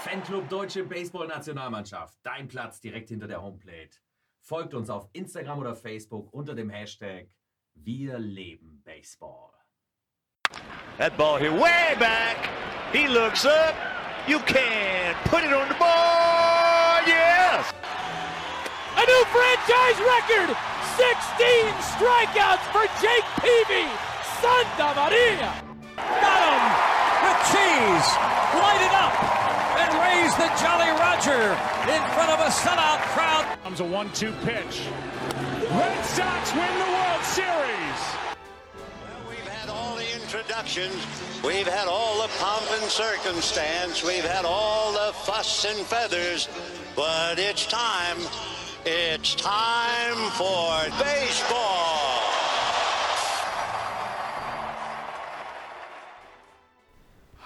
Fanclub Deutsche Baseball-Nationalmannschaft. Dein Platz direkt hinter der Homeplate. Folgt uns auf Instagram oder Facebook unter dem Hashtag Wir leben Baseball. That ball here way back. He looks up. You can put it on the board. Yes. A new franchise record. 16 strikeouts for Jake Peavy. Santa Maria. Got him with cheese. Light it up and raise the Jolly Roger in front of a sellout crowd. Comes a one-two pitch. Red Sox win the World Series. Well, we've had all the introductions. We've had all the pomp and circumstance. We've had all the fuss and feathers. But it's time. It's time for baseball.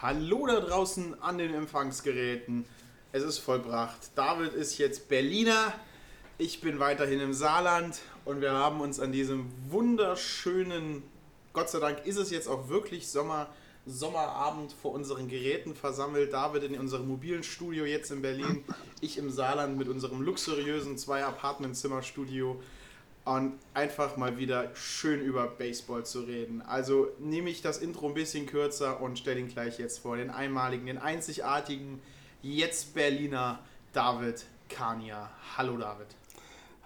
Hallo da draußen an den Empfangsgeräten. Es ist vollbracht. David ist jetzt Berliner. Ich bin weiterhin im Saarland und wir haben uns an diesem wunderschönen, Gott sei Dank ist es jetzt auch wirklich Sommer, Sommerabend vor unseren Geräten versammelt. David in unserem mobilen Studio jetzt in Berlin, ich im Saarland mit unserem luxuriösen zwei Apartmentzimmer Studio und einfach mal wieder schön über Baseball zu reden. Also nehme ich das Intro ein bisschen kürzer und stelle ihn gleich jetzt vor. Den einmaligen, den einzigartigen, jetzt Berliner David Kania. Hallo David.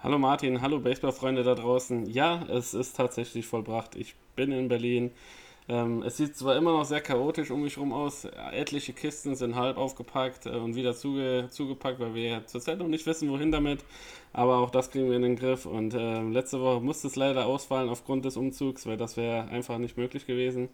Hallo Martin, hallo Baseballfreunde da draußen. Ja, es ist tatsächlich vollbracht. Ich bin in Berlin. Ähm, es sieht zwar immer noch sehr chaotisch um mich herum aus. Etliche Kisten sind halb aufgepackt äh, und wieder zuge zugepackt, weil wir zurzeit noch nicht wissen, wohin damit. Aber auch das kriegen wir in den Griff. Und äh, letzte Woche musste es leider ausfallen aufgrund des Umzugs, weil das wäre einfach nicht möglich gewesen.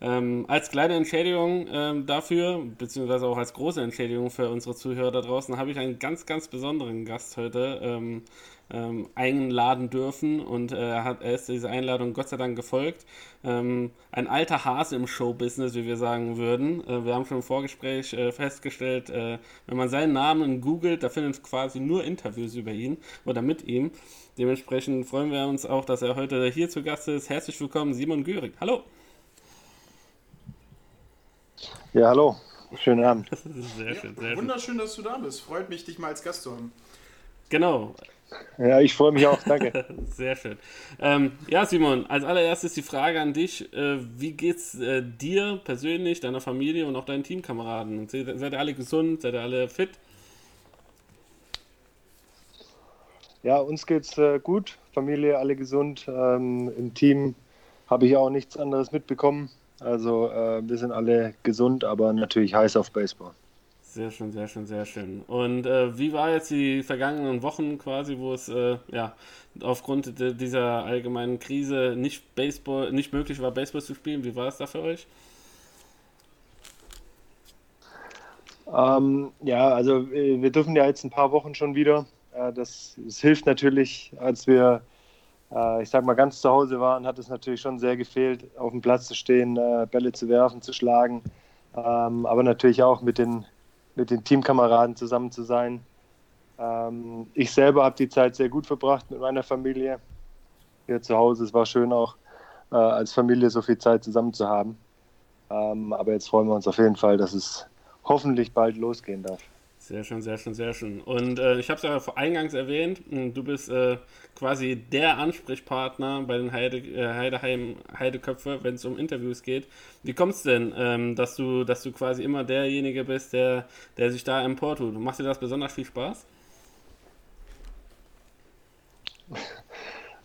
Ähm, als kleine Entschädigung ähm, dafür, beziehungsweise auch als große Entschädigung für unsere Zuhörer da draußen, habe ich einen ganz, ganz besonderen Gast heute ähm, ähm einladen dürfen und äh, hat, er ist dieser Einladung Gott sei Dank gefolgt. Ähm, ein alter Hase im Showbusiness, wie wir sagen würden. Äh, wir haben schon im Vorgespräch äh, festgestellt, äh, wenn man seinen Namen googelt, da findet quasi nur Interviews über ihn oder mit ihm. Dementsprechend freuen wir uns auch, dass er heute hier zu Gast ist. Herzlich willkommen, Simon Göring. Hallo! Ja, hallo. Schönen Abend. Sehr schön, sehr ja, wunderschön, dass du da bist. Freut mich, dich mal als Gast zu haben. Genau. Ja, ich freue mich auch. Danke. sehr schön. Ähm, ja, Simon, als allererstes die Frage an dich. Äh, wie geht's äh, dir persönlich, deiner Familie und auch deinen Teamkameraden? Seid, ihr alle gesund? Seid ihr alle fit? Ja, uns geht's äh, gut. Familie, alle gesund. Ähm, Im Team habe ich auch nichts anderes mitbekommen. Also äh, wir sind alle gesund, aber natürlich heiß auf Baseball. Sehr schön, sehr schön, sehr schön. Und äh, wie war jetzt die vergangenen Wochen quasi, wo es äh, ja aufgrund dieser allgemeinen Krise nicht Baseball, nicht möglich war, Baseball zu spielen? Wie war es da für euch? Ähm, ja, also äh, wir dürfen ja jetzt ein paar Wochen schon wieder. Äh, das, das hilft natürlich, als wir äh, ich sag mal, ganz zu Hause waren, hat es natürlich schon sehr gefehlt, auf dem Platz zu stehen, Bälle zu werfen, zu schlagen, ähm, aber natürlich auch mit den, mit den Teamkameraden zusammen zu sein. Ähm, ich selber habe die Zeit sehr gut verbracht mit meiner Familie hier zu Hause. Es war schön auch äh, als Familie so viel Zeit zusammen zu haben. Ähm, aber jetzt freuen wir uns auf jeden Fall, dass es hoffentlich bald losgehen darf. Sehr schön, sehr schön, sehr schön. Und äh, ich habe es ja eingangs erwähnt, hm, du bist äh, quasi der Ansprechpartner bei den Heide, äh, Heideheim Heideköpfe, wenn es um Interviews geht. Wie kommt es denn, ähm, dass, du, dass du quasi immer derjenige bist, der, der sich da emportut? Macht dir das besonders viel Spaß?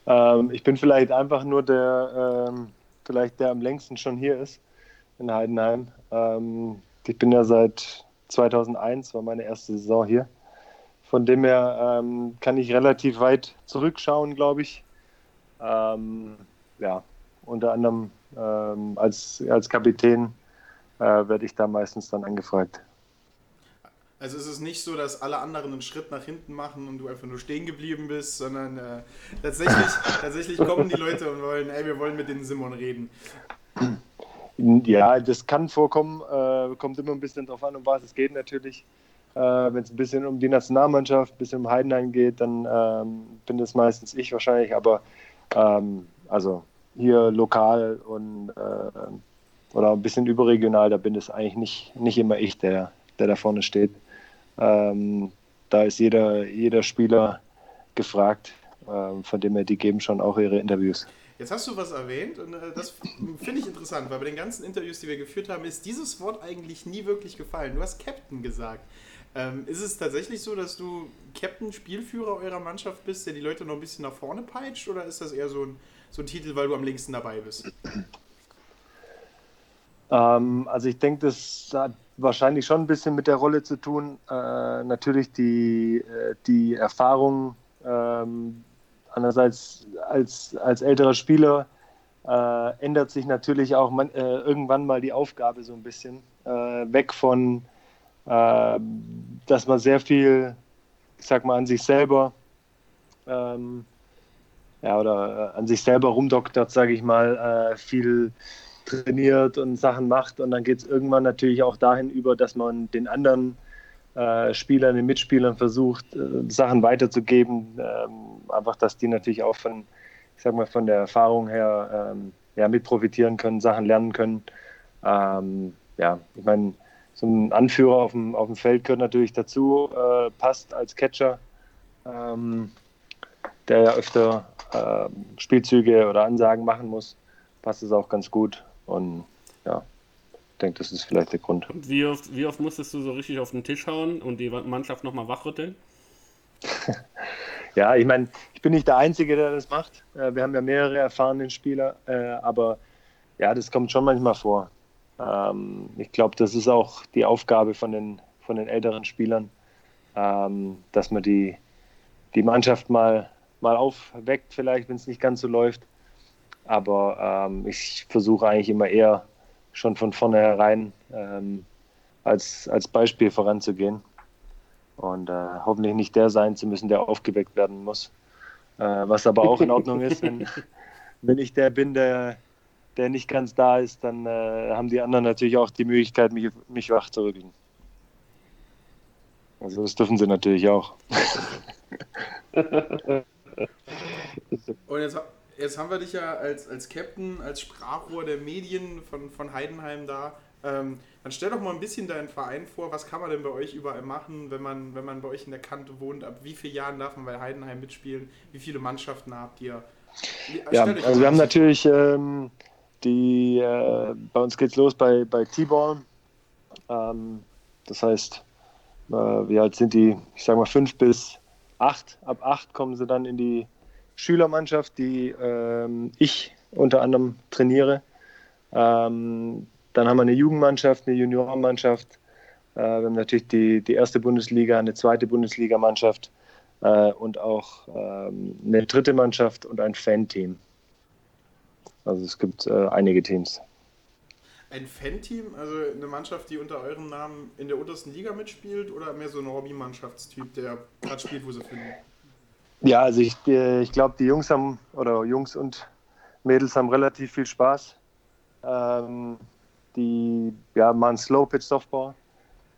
ähm, ich bin vielleicht einfach nur der, ähm, vielleicht der am längsten schon hier ist in Heidenheim. Ähm, ich bin ja seit 2001 war meine erste Saison hier. Von dem her ähm, kann ich relativ weit zurückschauen, glaube ich. Ähm, ja, unter anderem ähm, als, als Kapitän äh, werde ich da meistens dann angefragt. Also ist es nicht so, dass alle anderen einen Schritt nach hinten machen und du einfach nur stehen geblieben bist, sondern äh, tatsächlich, tatsächlich kommen die Leute und wollen, ey, wir wollen mit den Simon reden. Ja, das kann vorkommen, äh, kommt immer ein bisschen drauf an, um was es geht natürlich. Äh, Wenn es ein bisschen um die Nationalmannschaft, ein bisschen um Heidenheim geht, dann ähm, bin das meistens ich wahrscheinlich, aber ähm, also hier lokal und äh, oder ein bisschen überregional, da bin es eigentlich nicht, nicht immer ich, der, der da vorne steht. Ähm, da ist jeder, jeder Spieler gefragt. Ähm, von dem her, die geben schon auch ihre Interviews. Jetzt hast du was erwähnt und äh, das finde ich interessant, weil bei den ganzen Interviews, die wir geführt haben, ist dieses Wort eigentlich nie wirklich gefallen. Du hast Captain gesagt. Ähm, ist es tatsächlich so, dass du Captain, Spielführer eurer Mannschaft bist, der die Leute noch ein bisschen nach vorne peitscht oder ist das eher so ein, so ein Titel, weil du am längsten dabei bist? Ähm, also ich denke, das hat wahrscheinlich schon ein bisschen mit der Rolle zu tun. Äh, natürlich die, äh, die Erfahrung ähm, andererseits als, als älterer Spieler äh, ändert sich natürlich auch man, äh, irgendwann mal die Aufgabe so ein bisschen. Äh, weg von, äh, dass man sehr viel, ich sag mal, an sich selber ähm, ja, oder an sich selber rumdoktert, sage ich mal, viel trainiert und Sachen macht. Und dann geht es irgendwann natürlich auch dahin über, dass man den anderen äh, Spielern, den Mitspielern versucht, äh, Sachen weiterzugeben. Ähm, einfach, dass die natürlich auch von, ich sag mal, von der Erfahrung her ähm, ja, mit profitieren können, Sachen lernen können. Ähm, ja, ich meine, so ein Anführer auf dem, auf dem Feld gehört natürlich dazu, äh, passt als Catcher, ähm, der ja öfter äh, Spielzüge oder Ansagen machen muss, passt es auch ganz gut. Und ja, ich denke, das ist vielleicht der Grund. Und wie oft, wie oft musstest du so richtig auf den Tisch hauen und die Mannschaft nochmal wachrütteln? ja, ich meine, ich bin nicht der Einzige, der das macht. Äh, wir haben ja mehrere erfahrene Spieler, äh, aber ja, das kommt schon manchmal vor. Ähm, ich glaube, das ist auch die Aufgabe von den, von den älteren Spielern, ähm, dass man die, die Mannschaft mal, mal aufweckt, vielleicht, wenn es nicht ganz so läuft. Aber ähm, ich versuche eigentlich immer eher schon von vornherein als, als Beispiel voranzugehen und äh, hoffentlich nicht der sein zu müssen, der aufgeweckt werden muss. Äh, was aber auch in Ordnung ist, wenn, wenn ich der bin, der, der nicht ganz da ist, dann äh, haben die anderen natürlich auch die Möglichkeit, mich, mich wach zu rütteln. Also das dürfen sie natürlich auch. Und jetzt jetzt haben wir dich ja als, als Captain, als Sprachrohr der Medien von, von Heidenheim da. Ähm, dann stell doch mal ein bisschen deinen Verein vor. Was kann man denn bei euch überall machen, wenn man, wenn man bei euch in der Kante wohnt? Ab wie vielen Jahren darf man bei Heidenheim mitspielen? Wie viele Mannschaften habt ihr? Ja, also wir haben natürlich ähm, die, äh, bei uns geht's los bei, bei T-Ball. Ähm, das heißt, äh, wie alt sind die? Ich sage mal fünf bis acht. Ab acht kommen sie dann in die Schülermannschaft, die ähm, ich unter anderem trainiere. Ähm, dann haben wir eine Jugendmannschaft, eine Juniorenmannschaft. Äh, wir haben natürlich die, die erste Bundesliga, eine zweite Bundesligamannschaft äh, und auch ähm, eine dritte Mannschaft und ein Fan-Team. Also es gibt äh, einige Teams. Ein Fan-Team, also eine Mannschaft, die unter eurem Namen in der untersten Liga mitspielt oder mehr so ein Hobby-Mannschaftstyp, der gerade spielt, wo sie finden? Ja, also ich, ich glaube, die Jungs haben, oder Jungs und Mädels haben relativ viel Spaß. Ähm, die ja, machen Slow Pitch Softball,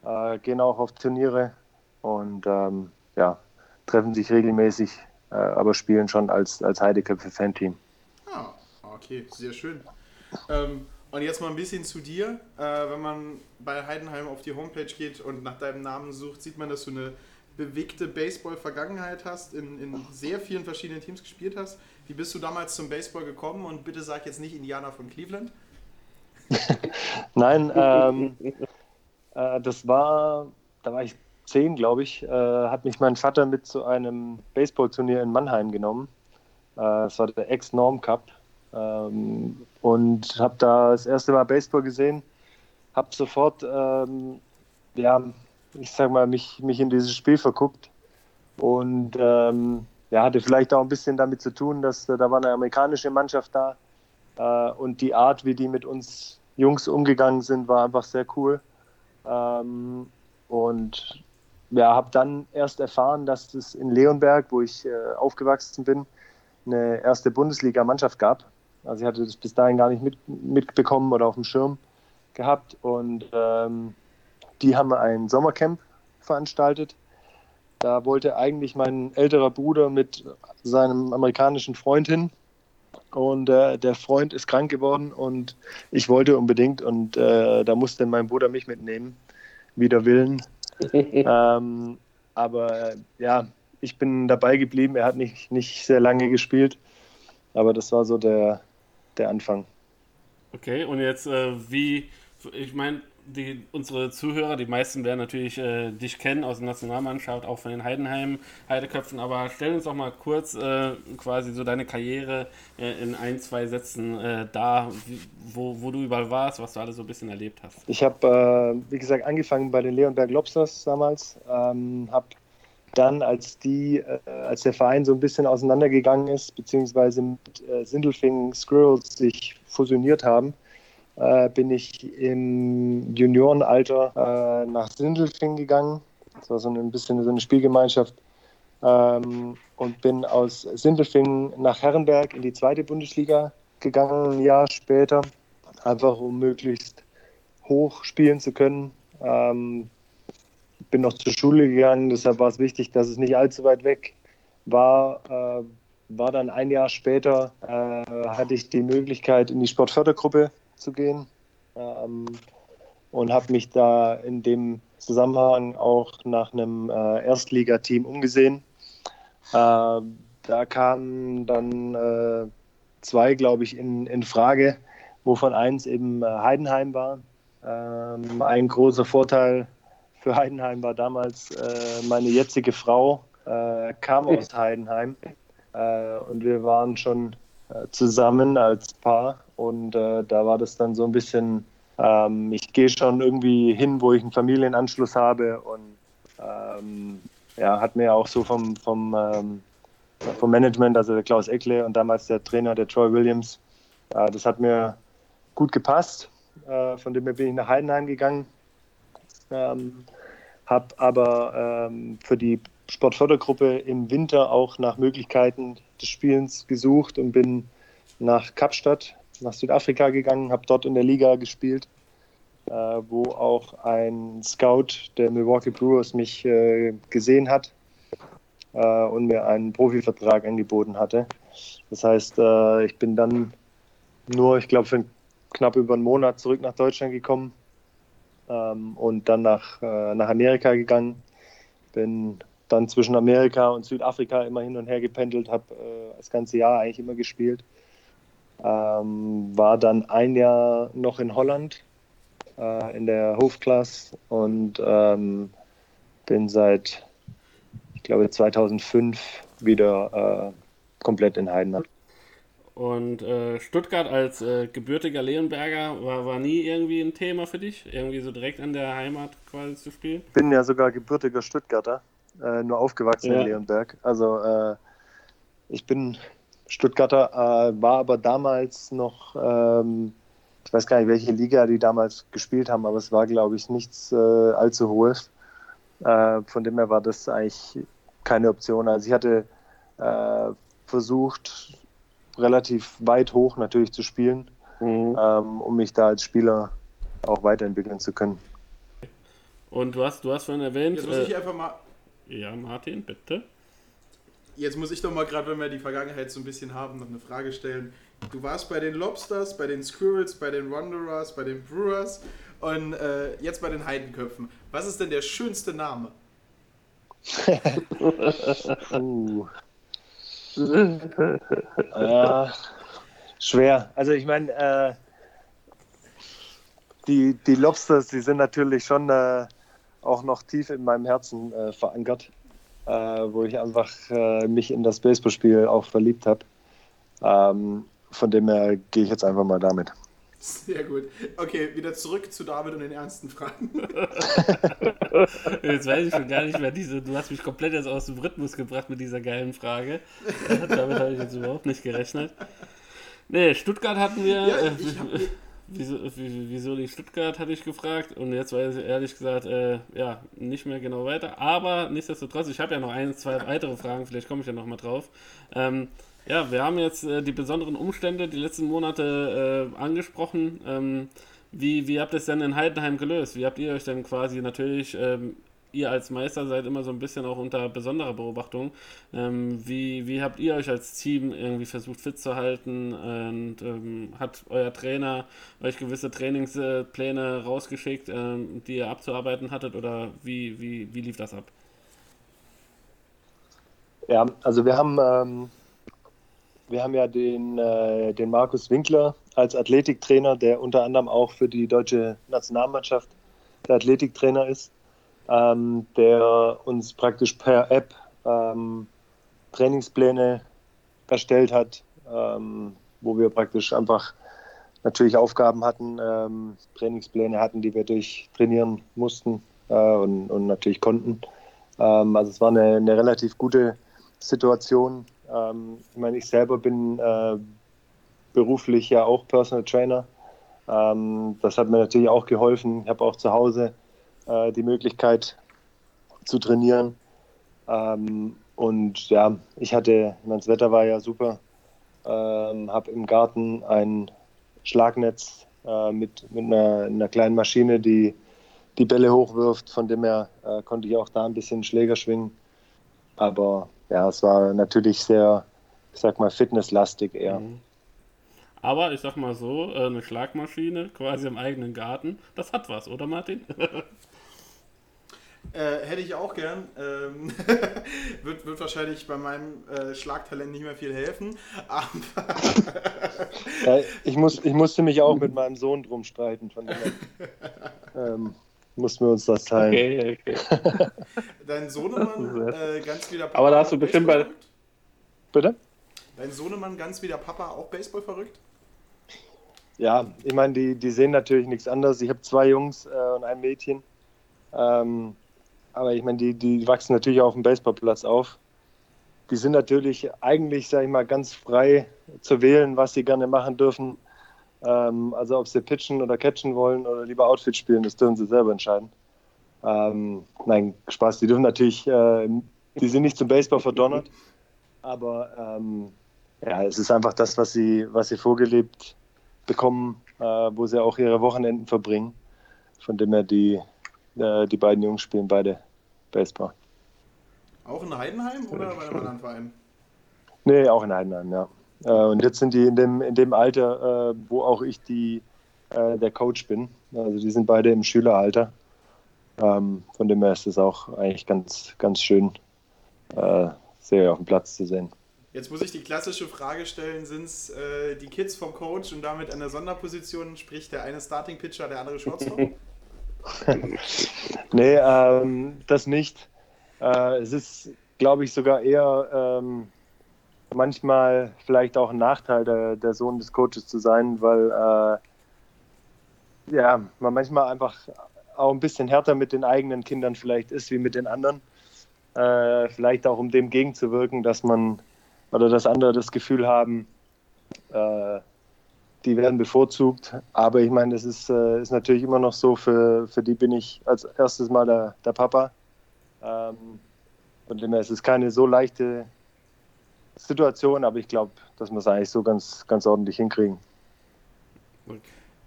äh, gehen auch auf Turniere und ähm, ja, treffen sich regelmäßig, äh, aber spielen schon als, als Heideköpfe Fan-Team. Ah, okay, sehr schön. Ähm, und jetzt mal ein bisschen zu dir. Äh, wenn man bei Heidenheim auf die Homepage geht und nach deinem Namen sucht, sieht man, dass du eine bewegte Baseball-Vergangenheit hast, in, in sehr vielen verschiedenen Teams gespielt hast. Wie bist du damals zum Baseball gekommen? Und bitte sag jetzt nicht Indianer von Cleveland. Nein, ähm, äh, das war, da war ich zehn, glaube ich, äh, hat mich mein Vater mit zu einem Baseballturnier in Mannheim genommen. Äh, das war der Ex-Norm Cup. Ähm, und habe da das erste Mal Baseball gesehen, habe sofort ähm, ja, ich sag mal, mich, mich in dieses Spiel verguckt. Und ähm, ja, hatte vielleicht auch ein bisschen damit zu tun, dass äh, da war eine amerikanische Mannschaft da. Äh, und die Art, wie die mit uns Jungs umgegangen sind, war einfach sehr cool. Ähm, und ja, habe dann erst erfahren, dass es in Leonberg, wo ich äh, aufgewachsen bin, eine erste Bundesliga-Mannschaft gab. Also ich hatte das bis dahin gar nicht mit, mitbekommen oder auf dem Schirm gehabt. Und ähm, die haben ein Sommercamp veranstaltet. Da wollte eigentlich mein älterer Bruder mit seinem amerikanischen Freund hin. Und äh, der Freund ist krank geworden und ich wollte unbedingt und äh, da musste mein Bruder mich mitnehmen. wider Willen. ähm, aber äh, ja, ich bin dabei geblieben. Er hat nicht, nicht sehr lange gespielt, aber das war so der, der Anfang. Okay, und jetzt äh, wie, ich meine, die, unsere Zuhörer, die meisten werden natürlich äh, dich kennen aus der Nationalmannschaft, auch von den Heidenheim Heideköpfen, aber stell uns doch mal kurz äh, quasi so deine Karriere äh, in ein, zwei Sätzen äh, da, wie, wo, wo du überall warst, was du alles so ein bisschen erlebt hast. Ich habe, äh, wie gesagt, angefangen bei den Leonberg Lobsters damals, ähm, habe dann, als die, äh, als der Verein so ein bisschen auseinandergegangen ist, beziehungsweise mit Sindelfing Squirrels sich fusioniert haben, äh, bin ich im Juniorenalter äh, nach Sindelfing gegangen. Das war so ein bisschen so eine Spielgemeinschaft. Ähm, und bin aus Sindelfing nach Herrenberg in die zweite Bundesliga gegangen, ein Jahr später, einfach um möglichst hoch spielen zu können. Ähm, bin noch zur Schule gegangen, deshalb war es wichtig, dass es nicht allzu weit weg war. Äh, war dann ein Jahr später, äh, hatte ich die Möglichkeit, in die Sportfördergruppe zu gehen ähm, und habe mich da in dem Zusammenhang auch nach einem äh, Erstligateam umgesehen. Äh, da kamen dann äh, zwei, glaube ich, in, in Frage, wovon eins eben äh, Heidenheim war. Ähm, ein großer Vorteil für Heidenheim war damals, äh, meine jetzige Frau äh, kam aus Heidenheim und wir waren schon zusammen als Paar und äh, da war das dann so ein bisschen, ähm, ich gehe schon irgendwie hin, wo ich einen Familienanschluss habe und ähm, ja, hat mir auch so vom, vom, ähm, vom Management, also der Klaus Eckle und damals der Trainer, der Troy Williams, äh, das hat mir gut gepasst. Äh, von dem her bin ich nach Heidenheim gegangen, ähm, habe aber ähm, für die Sportfördergruppe im Winter auch nach Möglichkeiten des Spielens gesucht und bin nach Kapstadt nach Südafrika gegangen, habe dort in der Liga gespielt, äh, wo auch ein Scout der Milwaukee Brewers mich äh, gesehen hat äh, und mir einen Profivertrag angeboten hatte. Das heißt, äh, ich bin dann nur, ich glaube, für knapp über einen Monat zurück nach Deutschland gekommen ähm, und dann nach, äh, nach Amerika gegangen. Bin dann zwischen Amerika und Südafrika immer hin und her gependelt, habe äh, das ganze Jahr eigentlich immer gespielt. Ähm, war dann ein Jahr noch in Holland äh, in der Hofklasse und ähm, bin seit, ich glaube, 2005 wieder äh, komplett in Heidenheim. Und äh, Stuttgart als äh, gebürtiger Leonberger war, war nie irgendwie ein Thema für dich, irgendwie so direkt an der Heimat quasi zu spielen? Ich bin ja sogar gebürtiger Stuttgarter, äh, nur aufgewachsen ja. in Leonberg. Also äh, ich bin Stuttgarter, äh, war aber damals noch, ähm, ich weiß gar nicht, welche Liga die damals gespielt haben, aber es war, glaube ich, nichts äh, allzu hohes. Äh, von dem her war das eigentlich keine Option. Also ich hatte äh, versucht, relativ weit hoch natürlich zu spielen, mhm. ähm, um mich da als Spieler auch weiterentwickeln zu können. Und du hast, du hast vorhin erwähnt. Jetzt muss ich äh, einfach mal. Ja, Martin, bitte. Jetzt muss ich doch mal gerade, wenn wir die Vergangenheit so ein bisschen haben, noch eine Frage stellen. Du warst bei den Lobsters, bei den Squirrels, bei den Wanderers, bei den Brewers und äh, jetzt bei den Heidenköpfen. Was ist denn der schönste Name? uh. ja, schwer. Also ich meine, äh, die, die Lobsters, die sind natürlich schon äh, auch noch tief in meinem Herzen äh, verankert äh, wo ich einfach äh, mich in das Baseballspiel auch verliebt habe. Ähm, von dem her gehe ich jetzt einfach mal damit. Sehr gut. Okay, wieder zurück zu David und den ernsten Fragen. jetzt weiß ich schon gar nicht mehr diese. Du hast mich komplett jetzt aus dem Rhythmus gebracht mit dieser geilen Frage. Damit habe ich jetzt überhaupt nicht gerechnet. Nee, Stuttgart hatten wir. Ja, ich, ich wieso, wieso nicht Stuttgart, hatte ich gefragt. Und jetzt weiß ich ehrlich gesagt, äh, ja, nicht mehr genau weiter. Aber nichtsdestotrotz, ich habe ja noch ein, zwei weitere Fragen, vielleicht komme ich ja noch mal drauf. Ähm, ja, wir haben jetzt äh, die besonderen Umstände die letzten Monate äh, angesprochen. Ähm, wie, wie habt ihr es denn in Heidenheim gelöst? Wie habt ihr euch denn quasi natürlich ähm, ihr als Meister seid immer so ein bisschen auch unter besonderer Beobachtung. Ähm, wie, wie habt ihr euch als Team irgendwie versucht fit zu halten? Und ähm, hat euer Trainer euch gewisse Trainingspläne rausgeschickt, ähm, die ihr abzuarbeiten hattet? Oder wie, wie, wie lief das ab? Ja, also wir haben, ähm, wir haben ja den, äh, den Markus Winkler als Athletiktrainer, der unter anderem auch für die deutsche Nationalmannschaft der Athletiktrainer ist, ähm, der uns praktisch per App ähm, Trainingspläne erstellt hat, ähm, wo wir praktisch einfach natürlich Aufgaben hatten, ähm, Trainingspläne hatten, die wir durchtrainieren mussten äh, und, und, natürlich konnten. Ähm, also es war eine, eine relativ gute Situation. Ähm, ich meine, ich selber bin äh, beruflich ja auch Personal Trainer. Das hat mir natürlich auch geholfen. Ich habe auch zu Hause äh, die Möglichkeit zu trainieren. Ähm, und ja, ich hatte, das Wetter war ja super, ähm, habe im Garten ein Schlagnetz äh, mit, mit einer, einer, kleinen Maschine, die die Bälle hochwirft. Von dem her äh, konnte ich auch da ein bisschen Schläger schwingen. Aber ja, es war natürlich sehr, ich sag mal, fitnesslastig eher. Mhm. Aber ich sag mal so, äh, eine Schlagmaschine quasi im eigenen Garten, das hat was, oder Martin? Äh, hätte ich auch gern. Ähm, wird, wird wahrscheinlich bei meinem äh, Schlagtalent nicht mehr viel helfen. ja, ich, muss, ich musste mich auch mit meinem Sohn drum streiten. Von ähm, mussten wir uns das teilen. Okay, okay. Dein Sohnemann äh, ganz wieder Papa. Aber da hast du bestimmt bei. Bitte? Dein Sohnemann ganz wie der Papa auch Baseball verrückt? Ja, ich meine, die, die sehen natürlich nichts anderes. Ich habe zwei Jungs äh, und ein Mädchen. Ähm, aber ich meine, die, die wachsen natürlich auf dem Baseballplatz auf. Die sind natürlich eigentlich, sage ich mal, ganz frei zu wählen, was sie gerne machen dürfen. Ähm, also ob sie pitchen oder catchen wollen oder lieber Outfit spielen, das dürfen sie selber entscheiden. Ähm, nein, Spaß. Die dürfen natürlich, äh, die sind nicht zum Baseball verdonnert, aber ähm, ja, es ist einfach das, was sie, was sie vorgelebt bekommen, äh, wo sie auch ihre Wochenenden verbringen. Von dem her, die, äh, die beiden Jungs spielen beide Baseball. Auch in Heidenheim oder bei einem anderen Verein? Nee, auch in Heidenheim, ja. Äh, und jetzt sind die in dem, in dem Alter, äh, wo auch ich die, äh, der Coach bin. Also die sind beide im Schüleralter. Ähm, von dem her ist es auch eigentlich ganz, ganz schön, äh, sehr auf dem Platz zu sehen. Jetzt muss ich die klassische Frage stellen: Sind es äh, die Kids vom Coach und damit eine Sonderposition, sprich der eine Starting Pitcher, der andere Shortstop? nee, ähm, das nicht. Äh, es ist, glaube ich, sogar eher ähm, manchmal vielleicht auch ein Nachteil, der, der, Sohn des Coaches zu sein, weil äh, ja, man manchmal einfach auch ein bisschen härter mit den eigenen Kindern vielleicht ist wie mit den anderen. Äh, vielleicht auch um dem gegenzuwirken, dass man oder dass andere das Gefühl haben, äh, die werden bevorzugt. Aber ich meine, das ist, äh, ist natürlich immer noch so, für, für die bin ich als erstes Mal der, der Papa. Ähm, von dem her ist es keine so leichte Situation, aber ich glaube, dass wir es eigentlich so ganz, ganz ordentlich hinkriegen.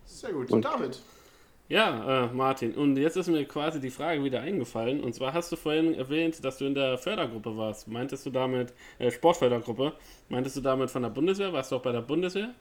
Sehr gut. Und David? Ja, äh, Martin, und jetzt ist mir quasi die Frage wieder eingefallen. Und zwar hast du vorhin erwähnt, dass du in der Fördergruppe warst. Meintest du damit, äh, Sportfördergruppe, meintest du damit von der Bundeswehr? Warst du auch bei der Bundeswehr?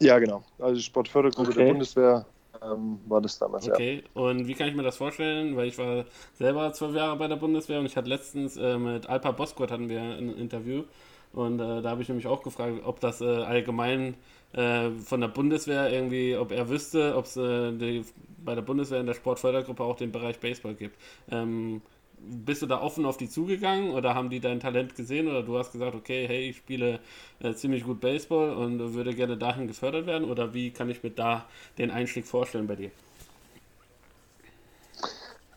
Ja, genau. Also Sportfördergruppe okay. der Bundeswehr ähm, war das damals, okay. ja. und wie kann ich mir das vorstellen? Weil ich war selber zwölf Jahre bei der Bundeswehr und ich hatte letztens äh, mit Alpa Boskurt hatten wir ein Interview. Und äh, da habe ich nämlich auch gefragt, ob das äh, allgemein äh, von der Bundeswehr irgendwie, ob er wüsste, ob es äh, bei der Bundeswehr in der Sportfördergruppe auch den Bereich Baseball gibt. Ähm, bist du da offen auf die zugegangen oder haben die dein Talent gesehen oder du hast gesagt, okay, hey, ich spiele äh, ziemlich gut Baseball und würde gerne dahin gefördert werden oder wie kann ich mir da den Einstieg vorstellen bei dir?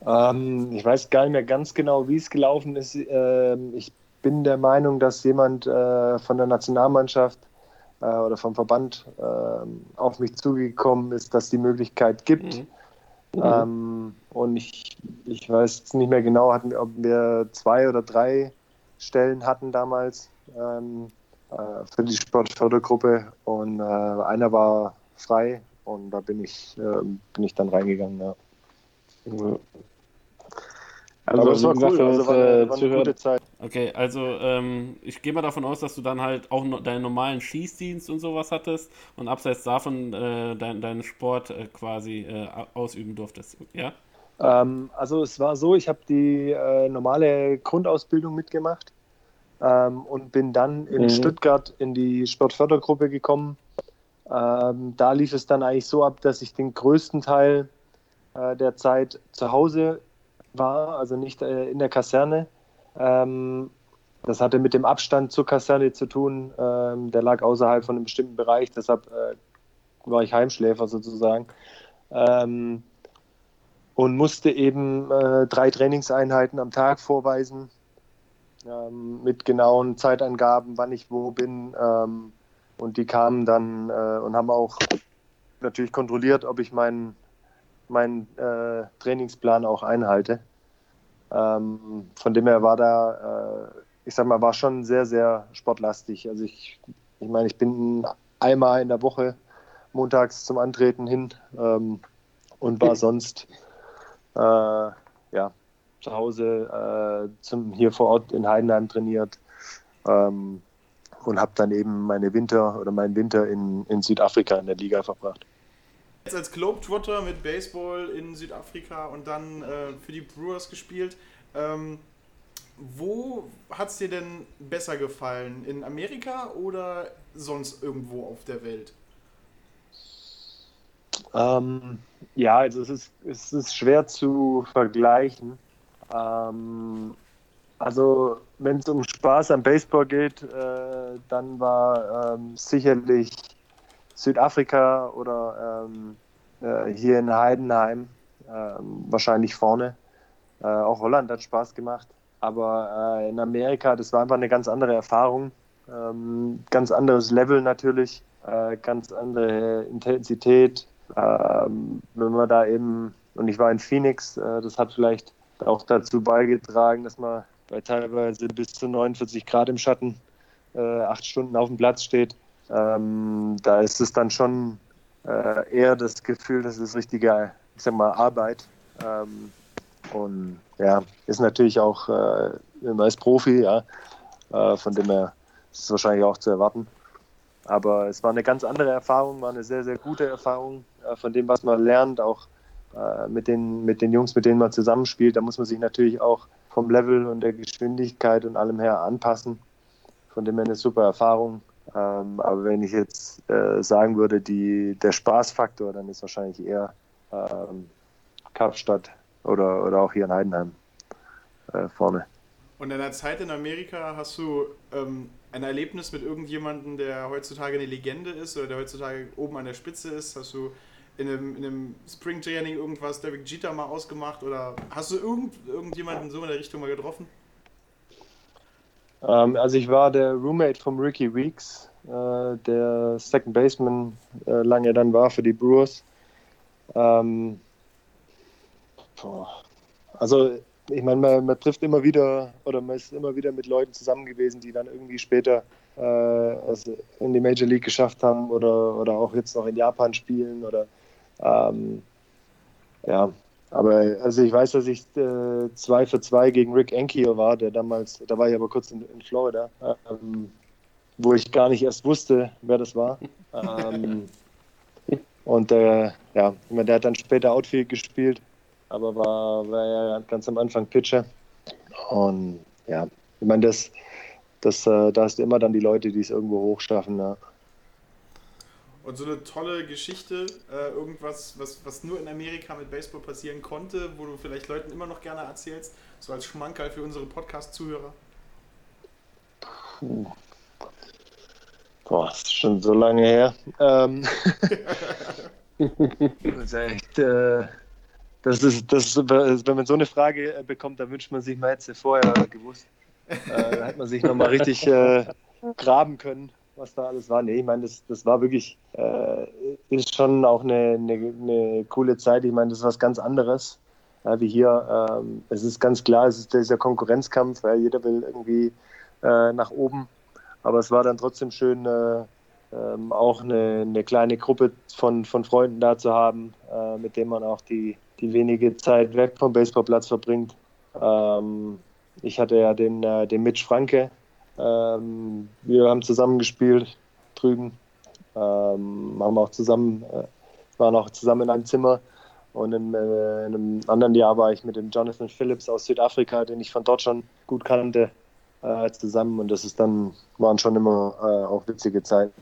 Ähm, ich weiß gar nicht mehr ganz genau, wie es gelaufen ist. Ähm, ich bin der Meinung, dass jemand äh, von der Nationalmannschaft äh, oder vom Verband ähm, auf mich zugekommen ist, dass die Möglichkeit gibt. Mhm Mhm. Ähm, und ich, ich weiß jetzt nicht mehr genau, hatten, ob wir zwei oder drei Stellen hatten damals ähm, äh, für die Sportfördergruppe und äh, einer war frei und da bin ich, äh, bin ich dann reingegangen. Ja. Also, Aber es war gesagt, cool, also war, eine, äh, war eine gute Zeit. Okay, also ähm, ich gehe mal davon aus, dass du dann halt auch no deinen normalen Schießdienst und sowas hattest und abseits davon äh, dein, deinen Sport äh, quasi äh, au- ausüben durftest. Ja? Ähm, also es war so, ich habe die äh, normale Grundausbildung mitgemacht ähm, und bin dann in Mhm. Stuttgart in die Sportfördergruppe gekommen. Ähm, da lief es dann eigentlich so ab, dass ich den größten Teil äh, der Zeit zu Hause war, also nicht äh, in der Kaserne. Ähm, das hatte mit dem Abstand zur Kaserne zu tun. Ähm, der lag außerhalb von einem bestimmten Bereich, deshalb äh, war ich Heimschläfer sozusagen. Ähm, und musste eben äh, drei Trainingseinheiten am Tag vorweisen ähm, mit genauen Zeitangaben, wann ich wo bin. Ähm, und die kamen dann äh, und haben auch natürlich kontrolliert, ob ich meinen meinen äh, Trainingsplan auch einhalte. Ähm, von dem her war da, äh, ich sag mal, war schon sehr, sehr sportlastig. Also ich, ich meine, ich bin einmal in der Woche montags zum Antreten hin ähm, und war sonst äh, ja, zu Hause äh, zum, hier vor Ort in Heidenheim trainiert ähm, und habe dann eben meine Winter oder meinen Winter in, in Südafrika in der Liga verbracht. Jetzt als Globetrotter mit Baseball in Südafrika und dann äh, für die Brewers gespielt. Ähm, wo hat es dir denn besser gefallen? In Amerika oder sonst irgendwo auf der Welt? Ähm, ja, also es ist, es ist schwer zu vergleichen. Ähm, also wenn es um Spaß am Baseball geht, äh, dann war ähm, sicherlich Südafrika oder ähm, äh, hier in Heidenheim ähm, wahrscheinlich vorne. Äh, auch Holland hat Spaß gemacht. Aber äh, in Amerika, das war einfach eine ganz andere Erfahrung. Ähm, ganz anderes Level natürlich, äh, ganz andere Intensität. Ähm, wenn man da eben, und ich war in Phoenix, äh, das hat vielleicht auch dazu beigetragen, dass man bei teilweise bis zu 49 Grad im Schatten äh, acht Stunden auf dem Platz steht. Ähm, da ist es dann schon äh, eher das Gefühl, das ist richtige, ich sag mal, Arbeit. Ähm, und ja, ist natürlich auch, äh, ist Profi, ja, äh, von dem her ist es wahrscheinlich auch zu erwarten. Aber es war eine ganz andere Erfahrung, war eine sehr, sehr gute Erfahrung äh, von dem, was man lernt, auch äh, mit, den, mit den Jungs, mit denen man zusammenspielt. Da muss man sich natürlich auch vom Level und der Geschwindigkeit und allem her anpassen. Von dem her eine super Erfahrung. Ähm, aber wenn ich jetzt äh, sagen würde, die, der Spaßfaktor, dann ist wahrscheinlich eher ähm, Kapstadt oder, oder auch hier in Heidenheim äh, vorne. Und in der Zeit in Amerika hast du ähm, ein Erlebnis mit irgendjemandem, der heutzutage eine Legende ist oder der heutzutage oben an der Spitze ist? Hast du in einem, in einem Springtraining irgendwas Derek Jeter mal ausgemacht oder hast du irgend, irgendjemanden so in der Richtung mal getroffen? Ähm, also ich war der Roommate von Ricky Weeks, äh, der Second Baseman äh, lange dann war für die Brewers. Ähm. Also ich meine, man, man, trifft immer wieder oder man ist immer wieder mit Leuten zusammen gewesen, die dann irgendwie später äh, also in die Major League geschafft haben oder, oder auch jetzt noch in Japan spielen oder ähm, ja, aber also ich weiß, dass ich äh, zwei für zwei gegen Rick Ankiel war, der damals, da war ich aber kurz in, in Florida, ähm, wo ich gar nicht erst wusste, wer das war. ähm, und äh, ja, ich meine, der hat dann später Outfield gespielt, aber war, war ja ganz am Anfang Pitcher. Und ja, ich meine, das, das, äh, da hast du immer dann die Leute, die es irgendwo hochschaffen. Ja. Und so eine tolle Geschichte, äh, irgendwas, was, was nur in Amerika mit Baseball passieren konnte, wo du vielleicht Leuten immer noch gerne erzählst, so als Schmankerl für unsere Podcast-Zuhörer? Puh. Boah, das ist schon so lange her. Ähm, das ist echt, äh, das ist, das ist, wenn man so eine Frage bekommt, dann wünscht man sich, man hätte sie vorher gewusst. Äh, da hätte man sich nochmal richtig äh, graben können, was da alles war. Nee, ich meine, das, das war wirklich, äh, ist schon auch eine, eine, eine, coole Zeit. Ich meine, das ist was ganz anderes. Ja, wie hier, ähm, es ist ganz klar, es ist dieser Konkurrenzkampf, weil jeder will irgendwie äh, nach oben. Aber es war dann trotzdem schön, äh, ähm, auch eine, eine, kleine Gruppe von, von Freunden da zu haben, äh, mit denen man auch die, die wenige Zeit weg vom Baseballplatz verbringt. Ähm, ich hatte ja den, äh, den Mitch Franke. Ähm, wir haben zusammen gespielt drüben. Ähm, haben auch zusammen, äh, waren auch zusammen in einem Zimmer. Und in, äh, in, einem anderen Jahr war ich mit dem Jonathan Phillips aus Südafrika, den ich von dort schon gut kannte, äh, zusammen. Und das ist dann, waren schon immer äh, auch witzige Zeiten.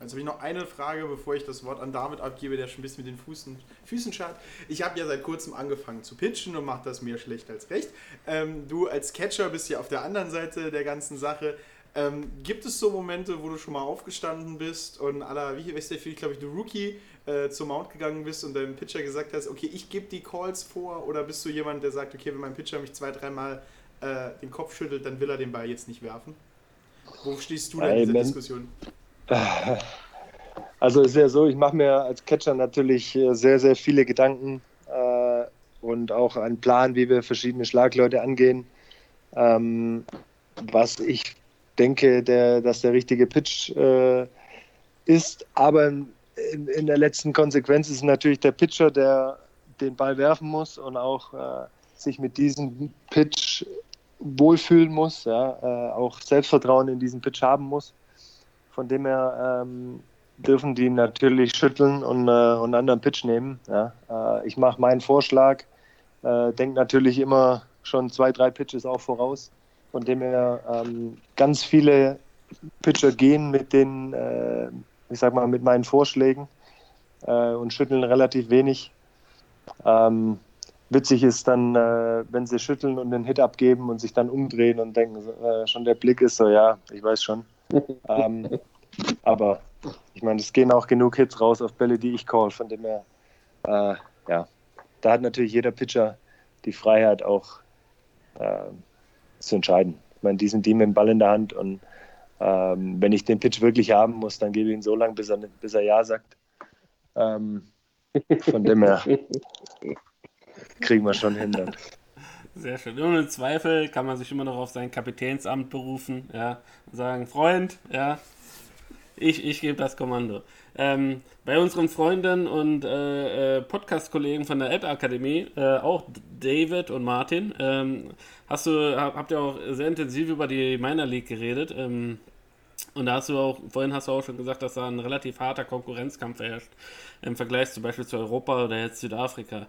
Jetzt habe ich noch eine Frage, bevor ich das Wort an David abgebe, der schon ein bisschen mit den Füßen, Füßen schaut. Ich habe ja seit kurzem angefangen zu pitchen und mache das mehr schlecht als recht. Ähm, du als Catcher bist ja auf der anderen Seite der ganzen Sache. Ähm, gibt es so Momente, wo du schon mal aufgestanden bist und aller, wie weißt du, viel, glaube ich, du Rookie äh, zum Mount gegangen bist und deinem Pitcher gesagt hast, okay, ich gebe die Calls vor oder bist du jemand, der sagt, okay, wenn mein Pitcher mich zwei, dreimal äh, den Kopf schüttelt, dann will er den Ball jetzt nicht werfen? Wo stehst du denn in dieser Diskussion? Also ist ja so, ich mache mir als Catcher natürlich äh, sehr, sehr viele Gedanken äh, und auch einen Plan, wie wir verschiedene Schlagleute angehen. Ähm, was ich denke, der, dass der richtige Pitch äh, ist. Aber in, in, der letzten Konsequenz ist natürlich der Pitcher, der den Ball werfen muss und auch äh, sich mit diesem Pitch wohlfühlen muss, ja, äh, auch Selbstvertrauen in diesen Pitch haben muss. Von dem her ähm, dürfen die natürlich schütteln und, äh, und einen anderen Pitch nehmen. Ja. Äh, ich mache meinen Vorschlag, äh, denke natürlich immer schon zwei, drei Pitches auch voraus. Von dem her ähm, ganz viele Pitcher gehen mit den, äh, ich sag mal, mit meinen Vorschlägen äh, und schütteln relativ wenig. Ähm, witzig ist dann, äh, wenn sie schütteln und den Hit abgeben und sich dann umdrehen und denken, äh, schon der Blick ist so, ja, ich weiß schon. ähm, aber ich meine, es gehen auch genug Hits raus auf Bälle, die ich call, von dem her, äh, ja, da hat natürlich jeder Pitcher die Freiheit auch äh, zu entscheiden. Ich meine, die sind die mit dem Ball in der Hand und ähm, wenn ich den Pitch wirklich haben muss, dann gebe ich ihn so lange, bis er, bis er Ja sagt. Ähm, von dem her kriegen wir schon hin dann. Sehr schön. Ohne Zweifel kann man sich immer noch auf sein Kapitänsamt berufen, ja, und sagen, Freund, ja, ich, ich gebe das Kommando. Ähm, bei unseren Freunden und äh, äh, Podcast-Kollegen von der App-Akademie, äh, auch David und Martin, ähm, hast du, hab, habt ihr auch sehr intensiv über die Minor League geredet. Ähm, und da hast du auch, vorhin hast du auch schon gesagt, dass da ein relativ harter Konkurrenzkampf herrscht im Vergleich zum Beispiel zu Europa oder jetzt Südafrika.